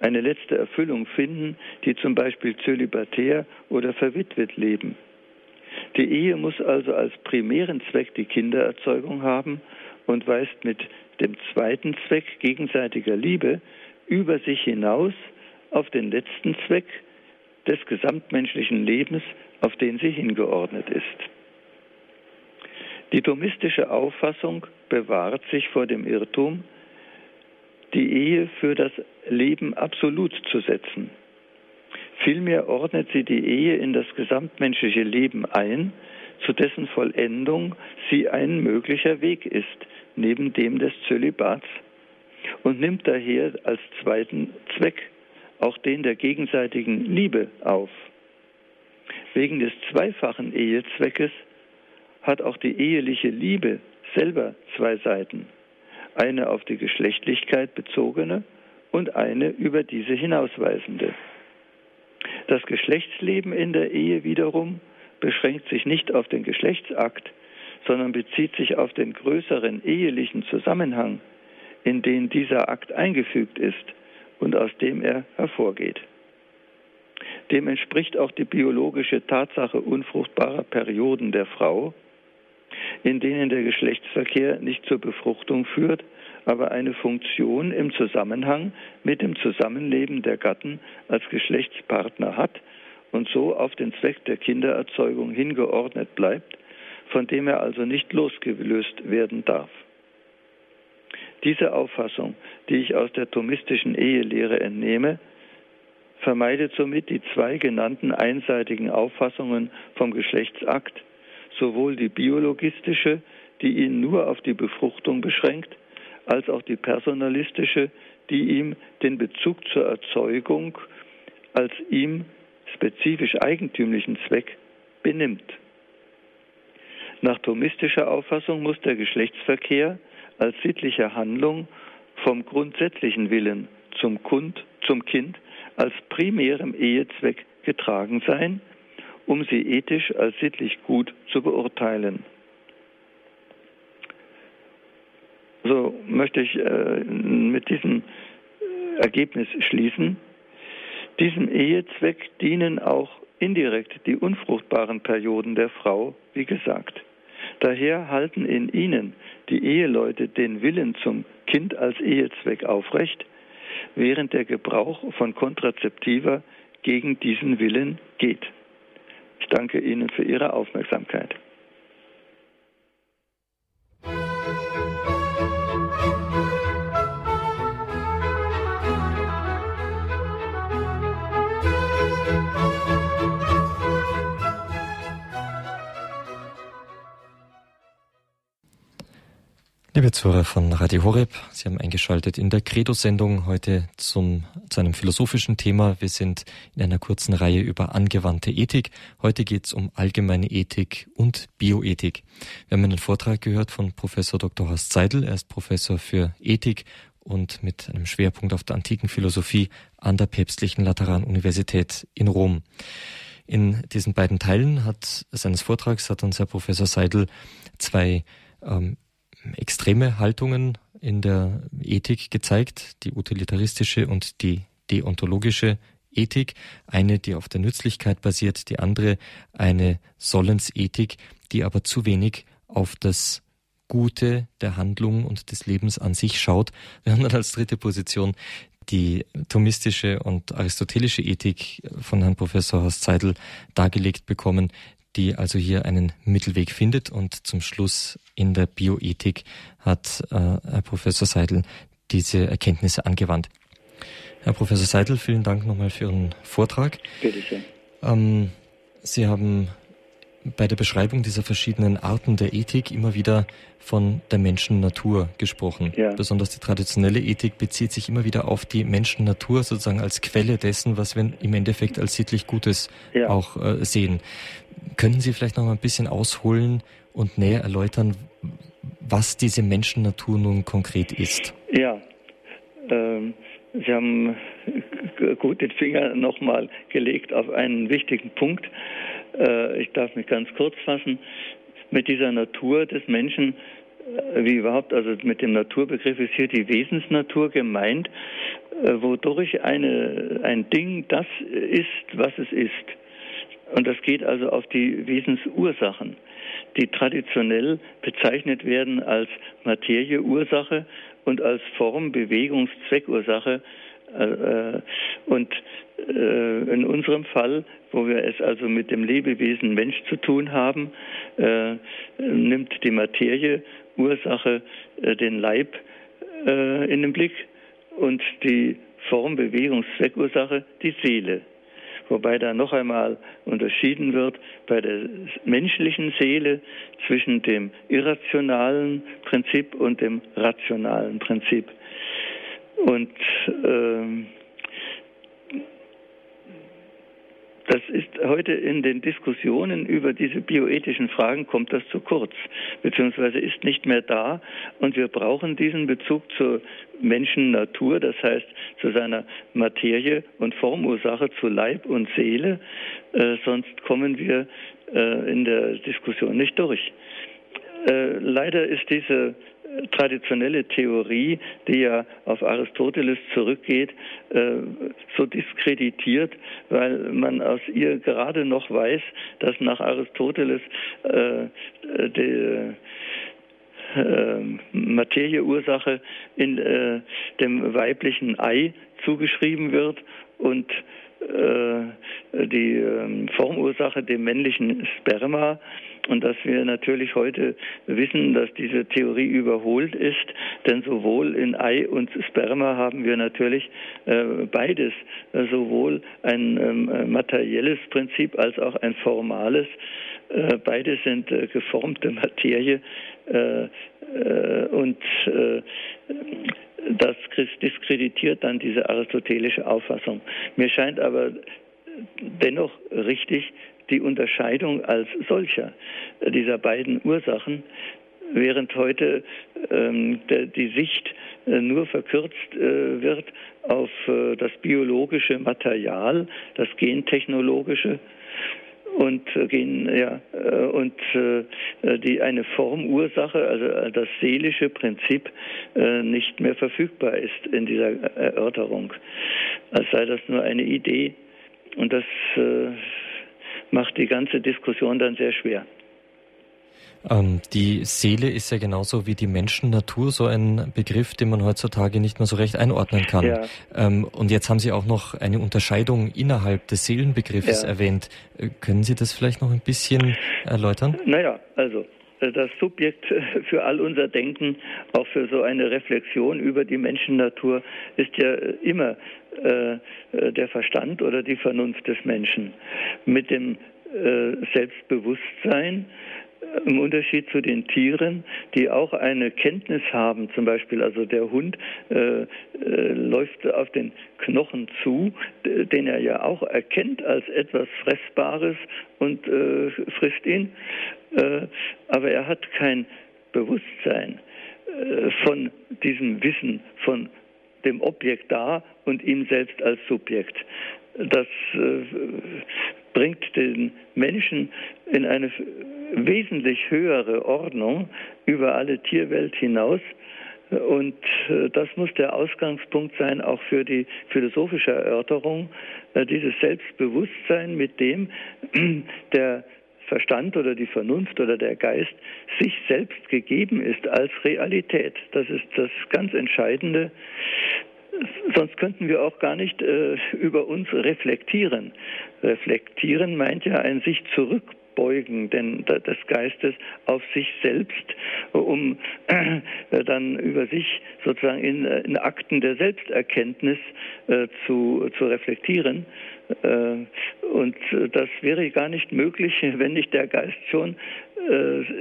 S2: eine letzte Erfüllung finden, die zum Beispiel zölibatär oder verwitwet leben. Die Ehe muss also als primären Zweck die Kindererzeugung haben und weist mit dem zweiten Zweck gegenseitiger Liebe über sich hinaus auf den letzten Zweck des gesamtmenschlichen Lebens, auf den sie hingeordnet ist. Die thomistische Auffassung bewahrt sich vor dem Irrtum, die Ehe für das Leben absolut zu setzen Vielmehr ordnet sie die Ehe in das gesamtmenschliche Leben ein, zu dessen Vollendung sie ein möglicher Weg ist, neben dem des Zölibats, und nimmt daher als zweiten Zweck auch den der gegenseitigen Liebe auf. Wegen des zweifachen Ehezweckes hat auch die eheliche Liebe selber zwei Seiten, eine auf die Geschlechtlichkeit bezogene und eine über diese hinausweisende. Das Geschlechtsleben in der Ehe wiederum beschränkt sich nicht auf den Geschlechtsakt, sondern bezieht sich auf den größeren ehelichen Zusammenhang, in den dieser Akt eingefügt ist und aus dem er hervorgeht. Dem entspricht auch die biologische Tatsache unfruchtbarer Perioden der Frau, in denen der Geschlechtsverkehr nicht zur Befruchtung führt, aber eine Funktion im Zusammenhang mit dem Zusammenleben der Gatten als Geschlechtspartner hat und so auf den Zweck der Kindererzeugung hingeordnet bleibt, von dem er also nicht losgelöst werden darf. Diese Auffassung, die ich aus der thomistischen Ehelehre entnehme, vermeidet somit die zwei genannten einseitigen Auffassungen vom Geschlechtsakt, sowohl die biologistische, die ihn nur auf die Befruchtung beschränkt, als auch die personalistische, die ihm den Bezug zur Erzeugung als ihm spezifisch eigentümlichen Zweck benimmt. Nach thomistischer Auffassung muss der Geschlechtsverkehr als sittliche Handlung vom grundsätzlichen Willen zum, Kund, zum Kind als primärem Ehezweck getragen sein, um sie ethisch als sittlich gut zu beurteilen. So möchte ich äh, mit diesem Ergebnis schließen. Diesem Ehezweck dienen auch indirekt die unfruchtbaren Perioden der Frau, wie gesagt. Daher halten in ihnen die Eheleute den Willen zum Kind als Ehezweck aufrecht, während der Gebrauch von Kontrazeptiva gegen diesen Willen geht. Ich danke Ihnen für Ihre Aufmerksamkeit.
S1: Liebe Zuhörer von Radio Horeb, Sie haben eingeschaltet in der Credo-Sendung heute zum, zu einem philosophischen Thema. Wir sind in einer kurzen Reihe über angewandte Ethik. Heute geht es um allgemeine Ethik und Bioethik. Wir haben einen Vortrag gehört von Professor Dr. Horst Seidel. Er ist Professor für Ethik und mit einem Schwerpunkt auf der antiken Philosophie an der Päpstlichen Lateranuniversität in Rom. In diesen beiden Teilen hat, seines Vortrags hat uns Herr Professor Seidel zwei ähm, extreme Haltungen in der Ethik gezeigt, die utilitaristische und die deontologische Ethik, eine, die auf der Nützlichkeit basiert, die andere eine Sollensethik, die aber zu wenig auf das Gute der Handlung und des Lebens an sich schaut. Wir haben dann als dritte Position die thomistische und aristotelische Ethik von Herrn Professor Horst Seidel dargelegt bekommen, die also hier einen Mittelweg findet. Und zum Schluss in der Bioethik hat äh, Herr Professor Seidel diese Erkenntnisse angewandt. Herr Professor Seidel, vielen Dank nochmal für Ihren Vortrag. Bitte schön. Ähm, Sie haben bei der Beschreibung dieser verschiedenen Arten der Ethik immer wieder von der Menschen-Natur gesprochen. Ja. Besonders die traditionelle Ethik bezieht sich immer wieder auf die Menschen-Natur sozusagen als Quelle dessen, was wir im Endeffekt als sittlich Gutes ja. auch äh, sehen. Können Sie vielleicht noch mal ein bisschen ausholen und näher erläutern, was diese Menschennatur nun konkret ist?
S2: Ja, ähm, Sie haben gut den Finger nochmal gelegt auf einen wichtigen Punkt. Äh, ich darf mich ganz kurz fassen. Mit dieser Natur des Menschen, äh, wie überhaupt, also mit dem Naturbegriff ist hier die Wesensnatur gemeint, äh, wodurch eine, ein Ding das ist, was es ist. Und das geht also auf die Wesensursachen, die traditionell bezeichnet werden als Materieursache und als Form, Bewegungs, Zweckursache. Äh, äh, und äh, in unserem Fall, wo wir es also mit dem Lebewesen Mensch zu tun haben, nimmt die Materie Ursache den Leib in den Blick und die Form, Bewegungs, Zweckursache die Seele wobei da noch einmal unterschieden wird bei der menschlichen Seele zwischen dem irrationalen Prinzip und dem rationalen Prinzip. Und ähm, Das ist heute in den Diskussionen über diese bioethischen Fragen kommt das zu kurz, beziehungsweise ist nicht mehr da. Und wir brauchen diesen Bezug zur Menschen-Natur, das heißt zu seiner Materie und Formursache, zu Leib und Seele. Äh, sonst kommen wir äh, in der Diskussion nicht durch. Äh, leider ist diese traditionelle Theorie, die ja auf Aristoteles zurückgeht, äh, so diskreditiert, weil man aus ihr gerade noch weiß, dass nach Aristoteles äh, die äh, Materieursache in dem weiblichen Ei zugeschrieben wird und die ähm, Formursache dem männlichen Sperma und dass wir natürlich heute wissen, dass diese Theorie überholt ist, denn sowohl in Ei und Sperma haben wir natürlich äh, beides, äh, sowohl ein ähm, materielles Prinzip als auch ein formales. Äh, beide sind äh, geformte Materie äh, äh, und das diskreditiert dann diese aristotelische Auffassung. Mir scheint aber dennoch richtig, die Unterscheidung als solcher dieser beiden Ursachen, während heute ähm, die Sicht äh, nur verkürzt äh, wird auf äh, das biologische Material, das gentechnologische und äh, gehen ja äh, und die eine Formursache, also das seelische Prinzip nicht mehr verfügbar ist in dieser Erörterung, als sei das nur eine Idee und das macht die ganze Diskussion dann sehr schwer.
S1: Ähm, die Seele ist ja genauso wie die Menschennatur so ein Begriff, den man heutzutage nicht mehr so recht einordnen kann. Ja. Ähm, und jetzt haben Sie auch noch eine Unterscheidung innerhalb des Seelenbegriffes ja. erwähnt. Äh, können Sie das vielleicht noch ein bisschen erläutern?
S2: Naja, also das Subjekt für all unser Denken, auch für so eine Reflexion über die Menschennatur, ist ja immer äh, der Verstand oder die Vernunft des Menschen. Mit dem äh, Selbstbewusstsein im Unterschied zu den Tieren, die auch eine Kenntnis haben, zum Beispiel also der Hund äh, äh, läuft auf den Knochen zu, den er ja auch erkennt als etwas Fressbares und äh, frisst ihn, äh, aber er hat kein Bewusstsein äh, von diesem Wissen von dem Objekt da und ihm selbst als Subjekt. Das äh, bringt den Menschen in eine wesentlich höhere Ordnung über alle Tierwelt hinaus. Und äh, das muss der Ausgangspunkt sein, auch für die philosophische Erörterung, äh, dieses Selbstbewusstsein, mit dem der Verstand oder die Vernunft oder der Geist sich selbst gegeben ist als Realität. Das ist das ganz Entscheidende. Sonst könnten wir auch gar nicht äh, über uns reflektieren. Reflektieren meint ja ein sich zurückbeugen denn, des Geistes auf sich selbst, um äh, dann über sich sozusagen in, äh, in Akten der Selbsterkenntnis äh, zu, zu reflektieren. Und das wäre gar nicht möglich, wenn nicht der Geist schon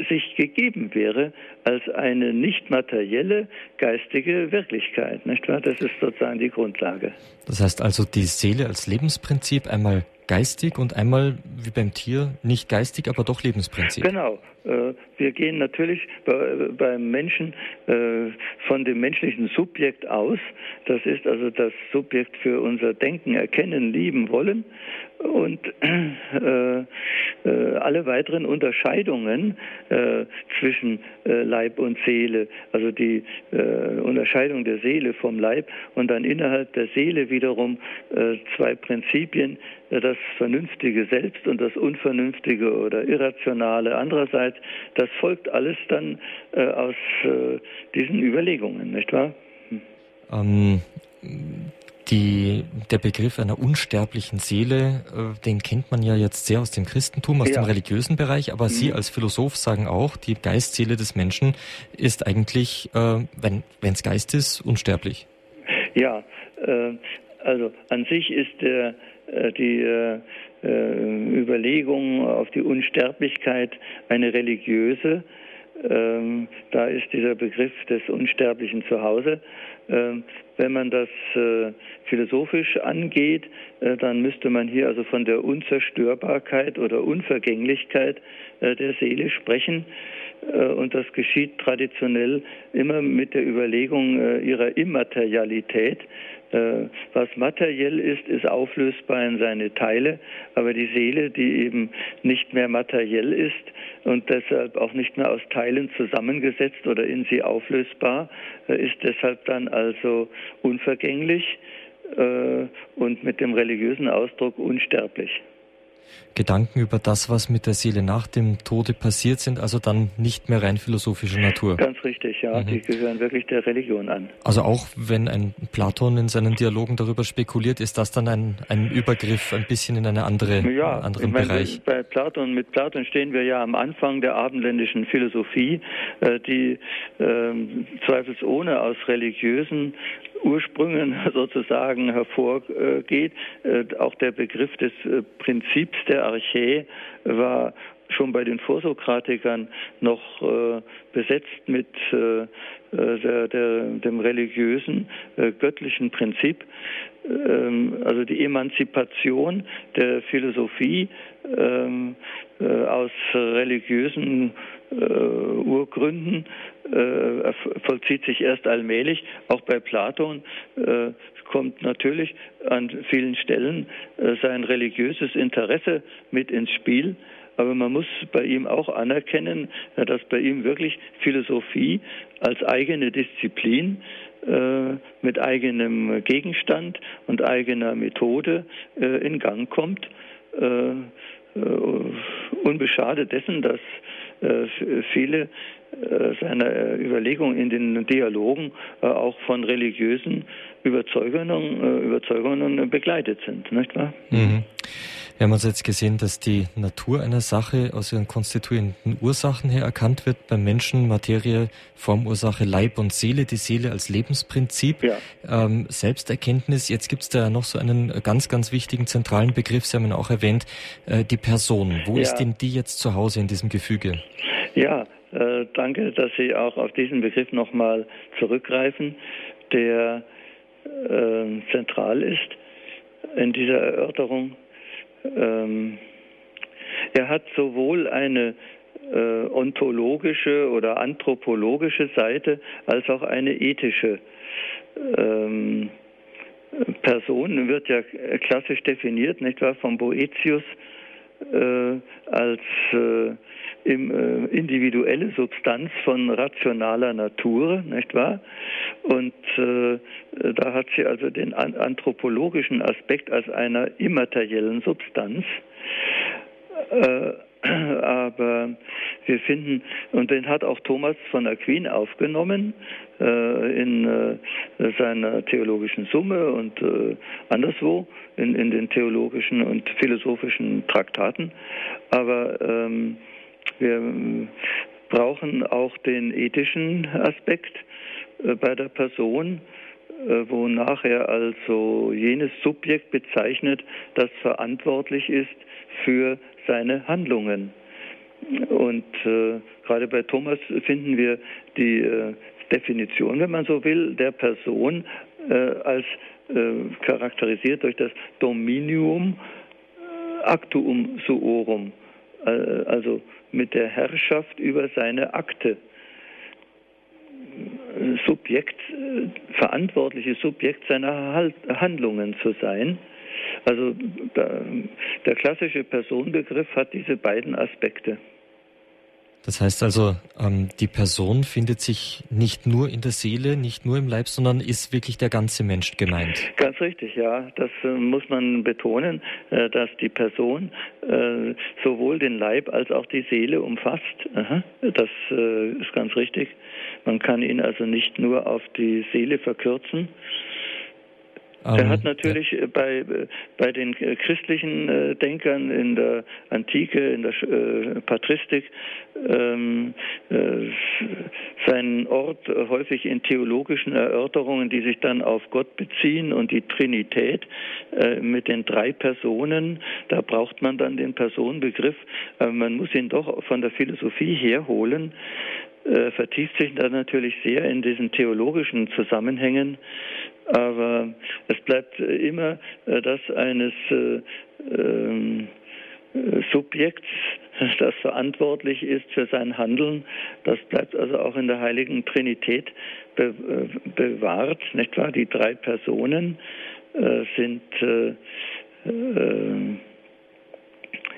S2: sich gegeben wäre als eine nicht materielle geistige Wirklichkeit. Nicht wahr? Das ist sozusagen die Grundlage.
S1: Das heißt also die Seele als Lebensprinzip einmal geistig und einmal wie beim Tier nicht geistig, aber doch Lebensprinzip.
S2: Genau. Äh, wir gehen natürlich beim Menschen äh, von dem menschlichen Subjekt aus. Das ist also das Subjekt für unser Denken, Erkennen, Lieben, Wollen. Und äh, alle weiteren Unterscheidungen zwischen Leib und Seele, also die Unterscheidung der Seele vom Leib und dann innerhalb der Seele wiederum zwei Prinzipien, das vernünftige Selbst und das unvernünftige oder irrationale andererseits, das folgt alles dann äh, aus äh, diesen Überlegungen, nicht wahr? Hm.
S1: Ähm, die, der Begriff einer unsterblichen Seele, äh, den kennt man ja jetzt sehr aus dem Christentum, aus ja. dem religiösen Bereich, aber mhm. Sie als Philosoph sagen auch, die Geistseele des Menschen ist eigentlich, äh, wenn es Geist ist, unsterblich.
S2: Ja, äh, also an sich ist der äh, die äh, Überlegung auf die Unsterblichkeit eine religiöse. Ähm, da ist dieser Begriff des unsterblichen Zuhause. Ähm, wenn man das philosophisch angeht, dann müsste man hier also von der Unzerstörbarkeit oder Unvergänglichkeit der Seele sprechen. Und das geschieht traditionell immer mit der Überlegung ihrer Immaterialität. Äh, was materiell ist, ist auflösbar in seine Teile, aber die Seele, die eben nicht mehr materiell ist und deshalb auch nicht mehr aus Teilen zusammengesetzt oder in sie auflösbar, äh, ist deshalb dann also unvergänglich äh, und mit dem religiösen Ausdruck unsterblich.
S1: Gedanken über das, was mit der Seele nach dem Tode passiert, sind also dann nicht mehr rein philosophischer Natur.
S2: Ganz richtig, ja. Mhm. Die gehören wirklich der Religion an.
S1: Also auch wenn ein Platon in seinen Dialogen darüber spekuliert, ist das dann ein, ein Übergriff ein bisschen in eine andere, ja, einen anderen meine, Bereich?
S2: Bei Platon, mit Platon stehen wir ja am Anfang der abendländischen Philosophie, äh, die äh, zweifelsohne aus religiösen Ursprüngen sozusagen hervorgeht. Äh, auch der Begriff des äh, Prinzips der Archä war schon bei den Vorsokratikern noch äh, besetzt mit der, der, dem religiösen, göttlichen Prinzip. Ähm, also die Emanzipation der Philosophie ähm, aus religiösen Urgründen äh, vollzieht sich erst allmählich. Auch bei Platon äh, kommt natürlich an vielen Stellen äh, sein religiöses Interesse mit ins Spiel. Aber man muss bei ihm auch anerkennen, dass bei ihm wirklich Philosophie als eigene Disziplin äh, mit eigenem Gegenstand und eigener Methode äh, in Gang kommt. Äh, unbeschadet dessen, dass viele seiner äh, Überlegung in den Dialogen äh, auch von religiösen Überzeugungen, Überzeugungen begleitet sind, nicht wahr?
S1: Mhm. Wir haben uns jetzt gesehen, dass die Natur einer Sache aus ihren konstituierenden Ursachen her erkannt wird. Beim Menschen Materie, Formursache, Leib und Seele, die Seele als Lebensprinzip, ja. ähm, Selbsterkenntnis. Jetzt gibt es da noch so einen ganz, ganz wichtigen zentralen Begriff, Sie haben ihn auch erwähnt, äh, die Person. Wo ja. ist denn die jetzt zu Hause in diesem Gefüge?
S2: Ja, äh, danke, dass Sie auch auf diesen Begriff nochmal zurückgreifen, der äh, zentral ist in dieser Erörterung. Ähm, er hat sowohl eine äh, ontologische oder anthropologische Seite als auch eine ethische. Ähm, Person wird ja klassisch definiert, nicht wahr, von Boetius äh, als äh, im, äh, individuelle Substanz von rationaler Natur, nicht wahr? Und äh, da hat sie also den anthropologischen Aspekt als einer immateriellen Substanz. Äh, aber wir finden, und den hat auch Thomas von Aquin aufgenommen äh, in äh, seiner theologischen Summe und äh, anderswo in, in den theologischen und philosophischen Traktaten. Aber ähm, wir brauchen auch den ethischen Aspekt äh, bei der Person, äh, wonach er also jenes Subjekt bezeichnet, das verantwortlich ist für seine Handlungen. Und äh, gerade bei Thomas finden wir die äh, Definition, wenn man so will, der Person äh, als äh, charakterisiert durch das Dominium actuum suorum, also mit der Herrschaft über seine Akte. Subjekt, verantwortliches Subjekt seiner Handlungen zu sein. Also der klassische Personenbegriff hat diese beiden Aspekte.
S1: Das heißt also, ähm, die Person findet sich nicht nur in der Seele, nicht nur im Leib, sondern ist wirklich der ganze Mensch gemeint.
S2: Ganz richtig, ja. Das äh, muss man betonen, äh, dass die Person äh, sowohl den Leib als auch die Seele umfasst. Aha, das äh, ist ganz richtig. Man kann ihn also nicht nur auf die Seele verkürzen, er ähm, hat natürlich ja. bei, äh, bei den äh, christlichen äh, Denkern in der Antike, in der äh, Patristik, ähm, äh, seinen Ort häufig in theologischen Erörterungen, die sich dann auf Gott beziehen und die Trinität äh, mit den drei Personen. Da braucht man dann den Personenbegriff. Aber man muss ihn doch von der Philosophie herholen. vertieft sich dann natürlich sehr in diesen theologischen Zusammenhängen aber es bleibt äh, immer äh, das eines äh, ähm, Subjekts, das verantwortlich ist für sein Handeln. Das bleibt also auch in der Heiligen Trinität be bewahrt, nicht wahr? Die drei Personen sind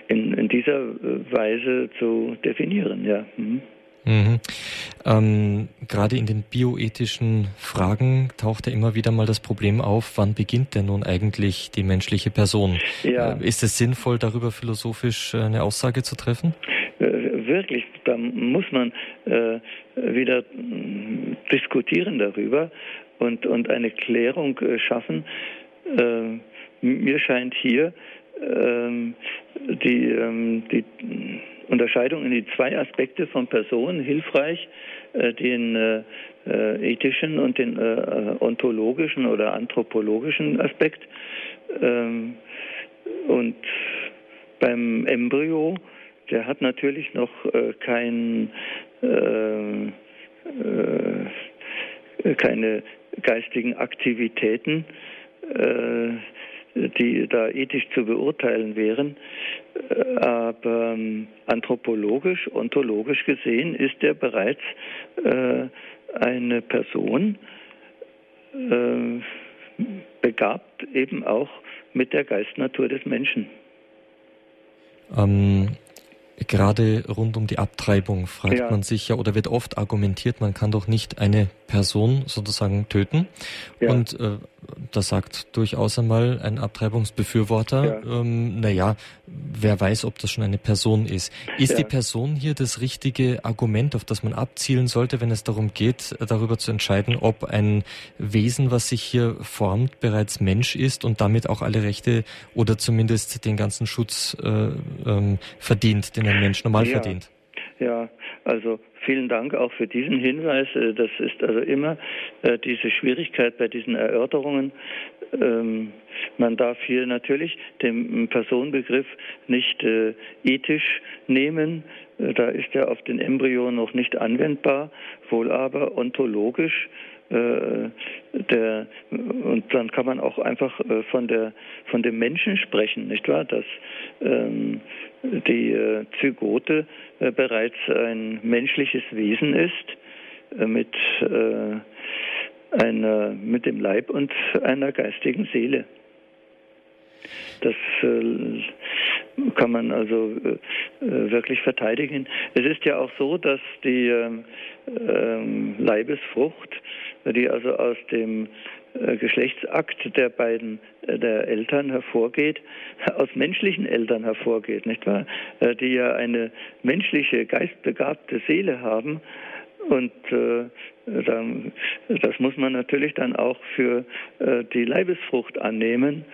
S2: in, in, dieser Weise zu definieren, ja. Mhm.
S1: Ähm, gerade in den bioethischen Fragen taucht ja immer wieder mal das Problem auf, wann beginnt denn nun eigentlich die menschliche Person? Ja. Äh, ist es sinnvoll, darüber philosophisch äh, eine Aussage zu treffen?
S2: Äh, wirklich, da muss man äh, wieder mm, diskutieren darüber und, und eine Klärung äh, schaffen. Mir scheint hier ähm, die, ähm, die Unterscheidung in die zwei Aspekte von Personen hilfreich, äh, den äh, äh, ethischen und den ontologischen oder anthropologischen Aspekt. Ähm, und beim Embryo, der hat natürlich noch kein, keine geistigen Aktivitäten die da ethisch zu beurteilen wären. Äh, aber ähm, anthropologisch, ontologisch gesehen ist er bereits äh, eine Person, äh, begabt eben auch mit der Geistnatur des Menschen.
S1: Ähm, Gerade rund um die Abtreibung fragt ja. man sich ja oder wird oft argumentiert, man kann doch nicht eine Person sozusagen töten. Ja. Und äh, da sagt durchaus einmal ein Abtreibungsbefürworter, ja. ähm, naja, wer weiß, ob das schon eine Person ist. Ist ja. die Person hier das richtige Argument, auf das man abzielen sollte, wenn es darum geht, darüber zu entscheiden, ob ein Wesen, was sich hier formt, bereits Mensch ist und damit auch alle Rechte oder zumindest den ganzen Schutz äh, ähm, verdient, den ein Mensch normal
S2: ja.
S1: verdient?
S2: Ja, also vielen Dank auch für diesen Hinweis. Äh, das ist also immer äh, diese Schwierigkeit bei diesen Erörterungen. ähm, man darf hier natürlich den Personenbegriff nicht äh, ethisch nehmen. Da ist er auf den Embryo noch nicht anwendbar, wohl aber ontologisch. Äh, der, und dann kann man auch einfach äh, von der von dem Menschen sprechen, nicht wahr? Dass ähm, die äh, Zygote äh, bereits ein menschliches Wesen ist mit einer mit dem Leib und einer geistigen Seele. Das äh, kann man also äh, äh, wirklich verteidigen. Es ist ja auch so, dass die ähm, ähm, Leibesfrucht, die also aus dem Geschlechtsakt der beiden der Eltern hervorgeht, aus menschlichen Eltern hervorgeht, nicht wahr? Die ja eine menschliche, geistbegabte Seele haben und äh, dann, das muss man natürlich dann auch für äh, die Leibesfrucht annehmen.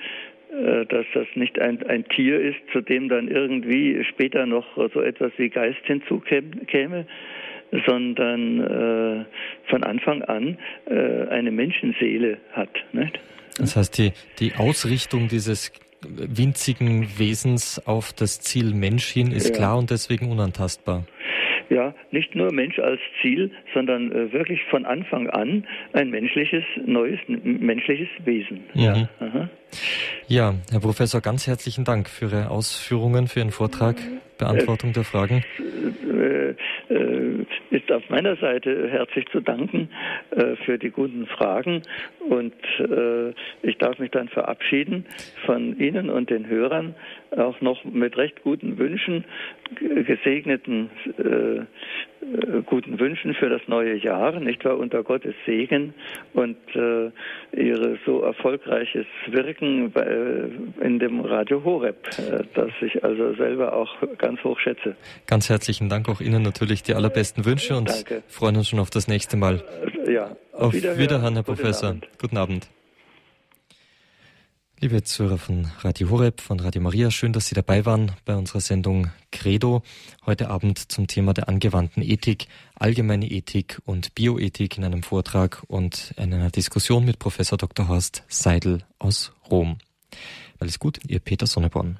S2: Äh, dass das nicht ein, ein Tier ist, zu dem dann irgendwie später noch so etwas wie Geist hinzukäme, sondern äh, von Anfang an äh, eine Menschenseele hat. Nicht?
S1: Das heißt, die, die Ausrichtung dieses winzigen Wesens auf das Ziel Mensch hin ist ja. klar und deswegen unantastbar.
S2: Ja, nicht nur Mensch als Ziel, sondern äh, wirklich von Anfang an ein menschliches, neues, menschliches Wesen.
S1: Mhm. Ja. ja, Herr Professor, ganz herzlichen Dank für Ihre Ausführungen, für Ihren Vortrag, Beantwortung der Fragen.
S2: Äh, äh, ist auf meiner Seite herzlich zu danken äh, für die guten Fragen. Und äh, ich darf mich dann verabschieden von Ihnen und den Hörern auch noch mit recht guten Wünschen, gesegneten äh, äh, guten Wünschen für das neue Jahr, nicht wahr, unter Gottes Segen und äh, Ihre so erfolgreiches Wirken bei, äh, in dem Radio Horeb, äh, das ich also selber auch ganz hoch schätze.
S1: Ganz herzlichen Dank auch Ihnen natürlich die allerbesten Wünsche und Danke. freuen uns schon auf das nächste Mal.
S2: Ja,
S1: auf, auf Wiederhören, Wiederhören, Herr Professor. Guten Abend. Guten Abend. Liebe Zuhörer von Radio Horeb, von Radio Maria, schön, dass Sie dabei waren bei unserer Sendung Credo. Heute Abend zum Thema der angewandten Ethik, allgemeine Ethik und Bioethik in einem Vortrag und in einer Diskussion mit Professor Dr. Horst Seidel aus Rom. Alles gut, Ihr Peter Sonneborn.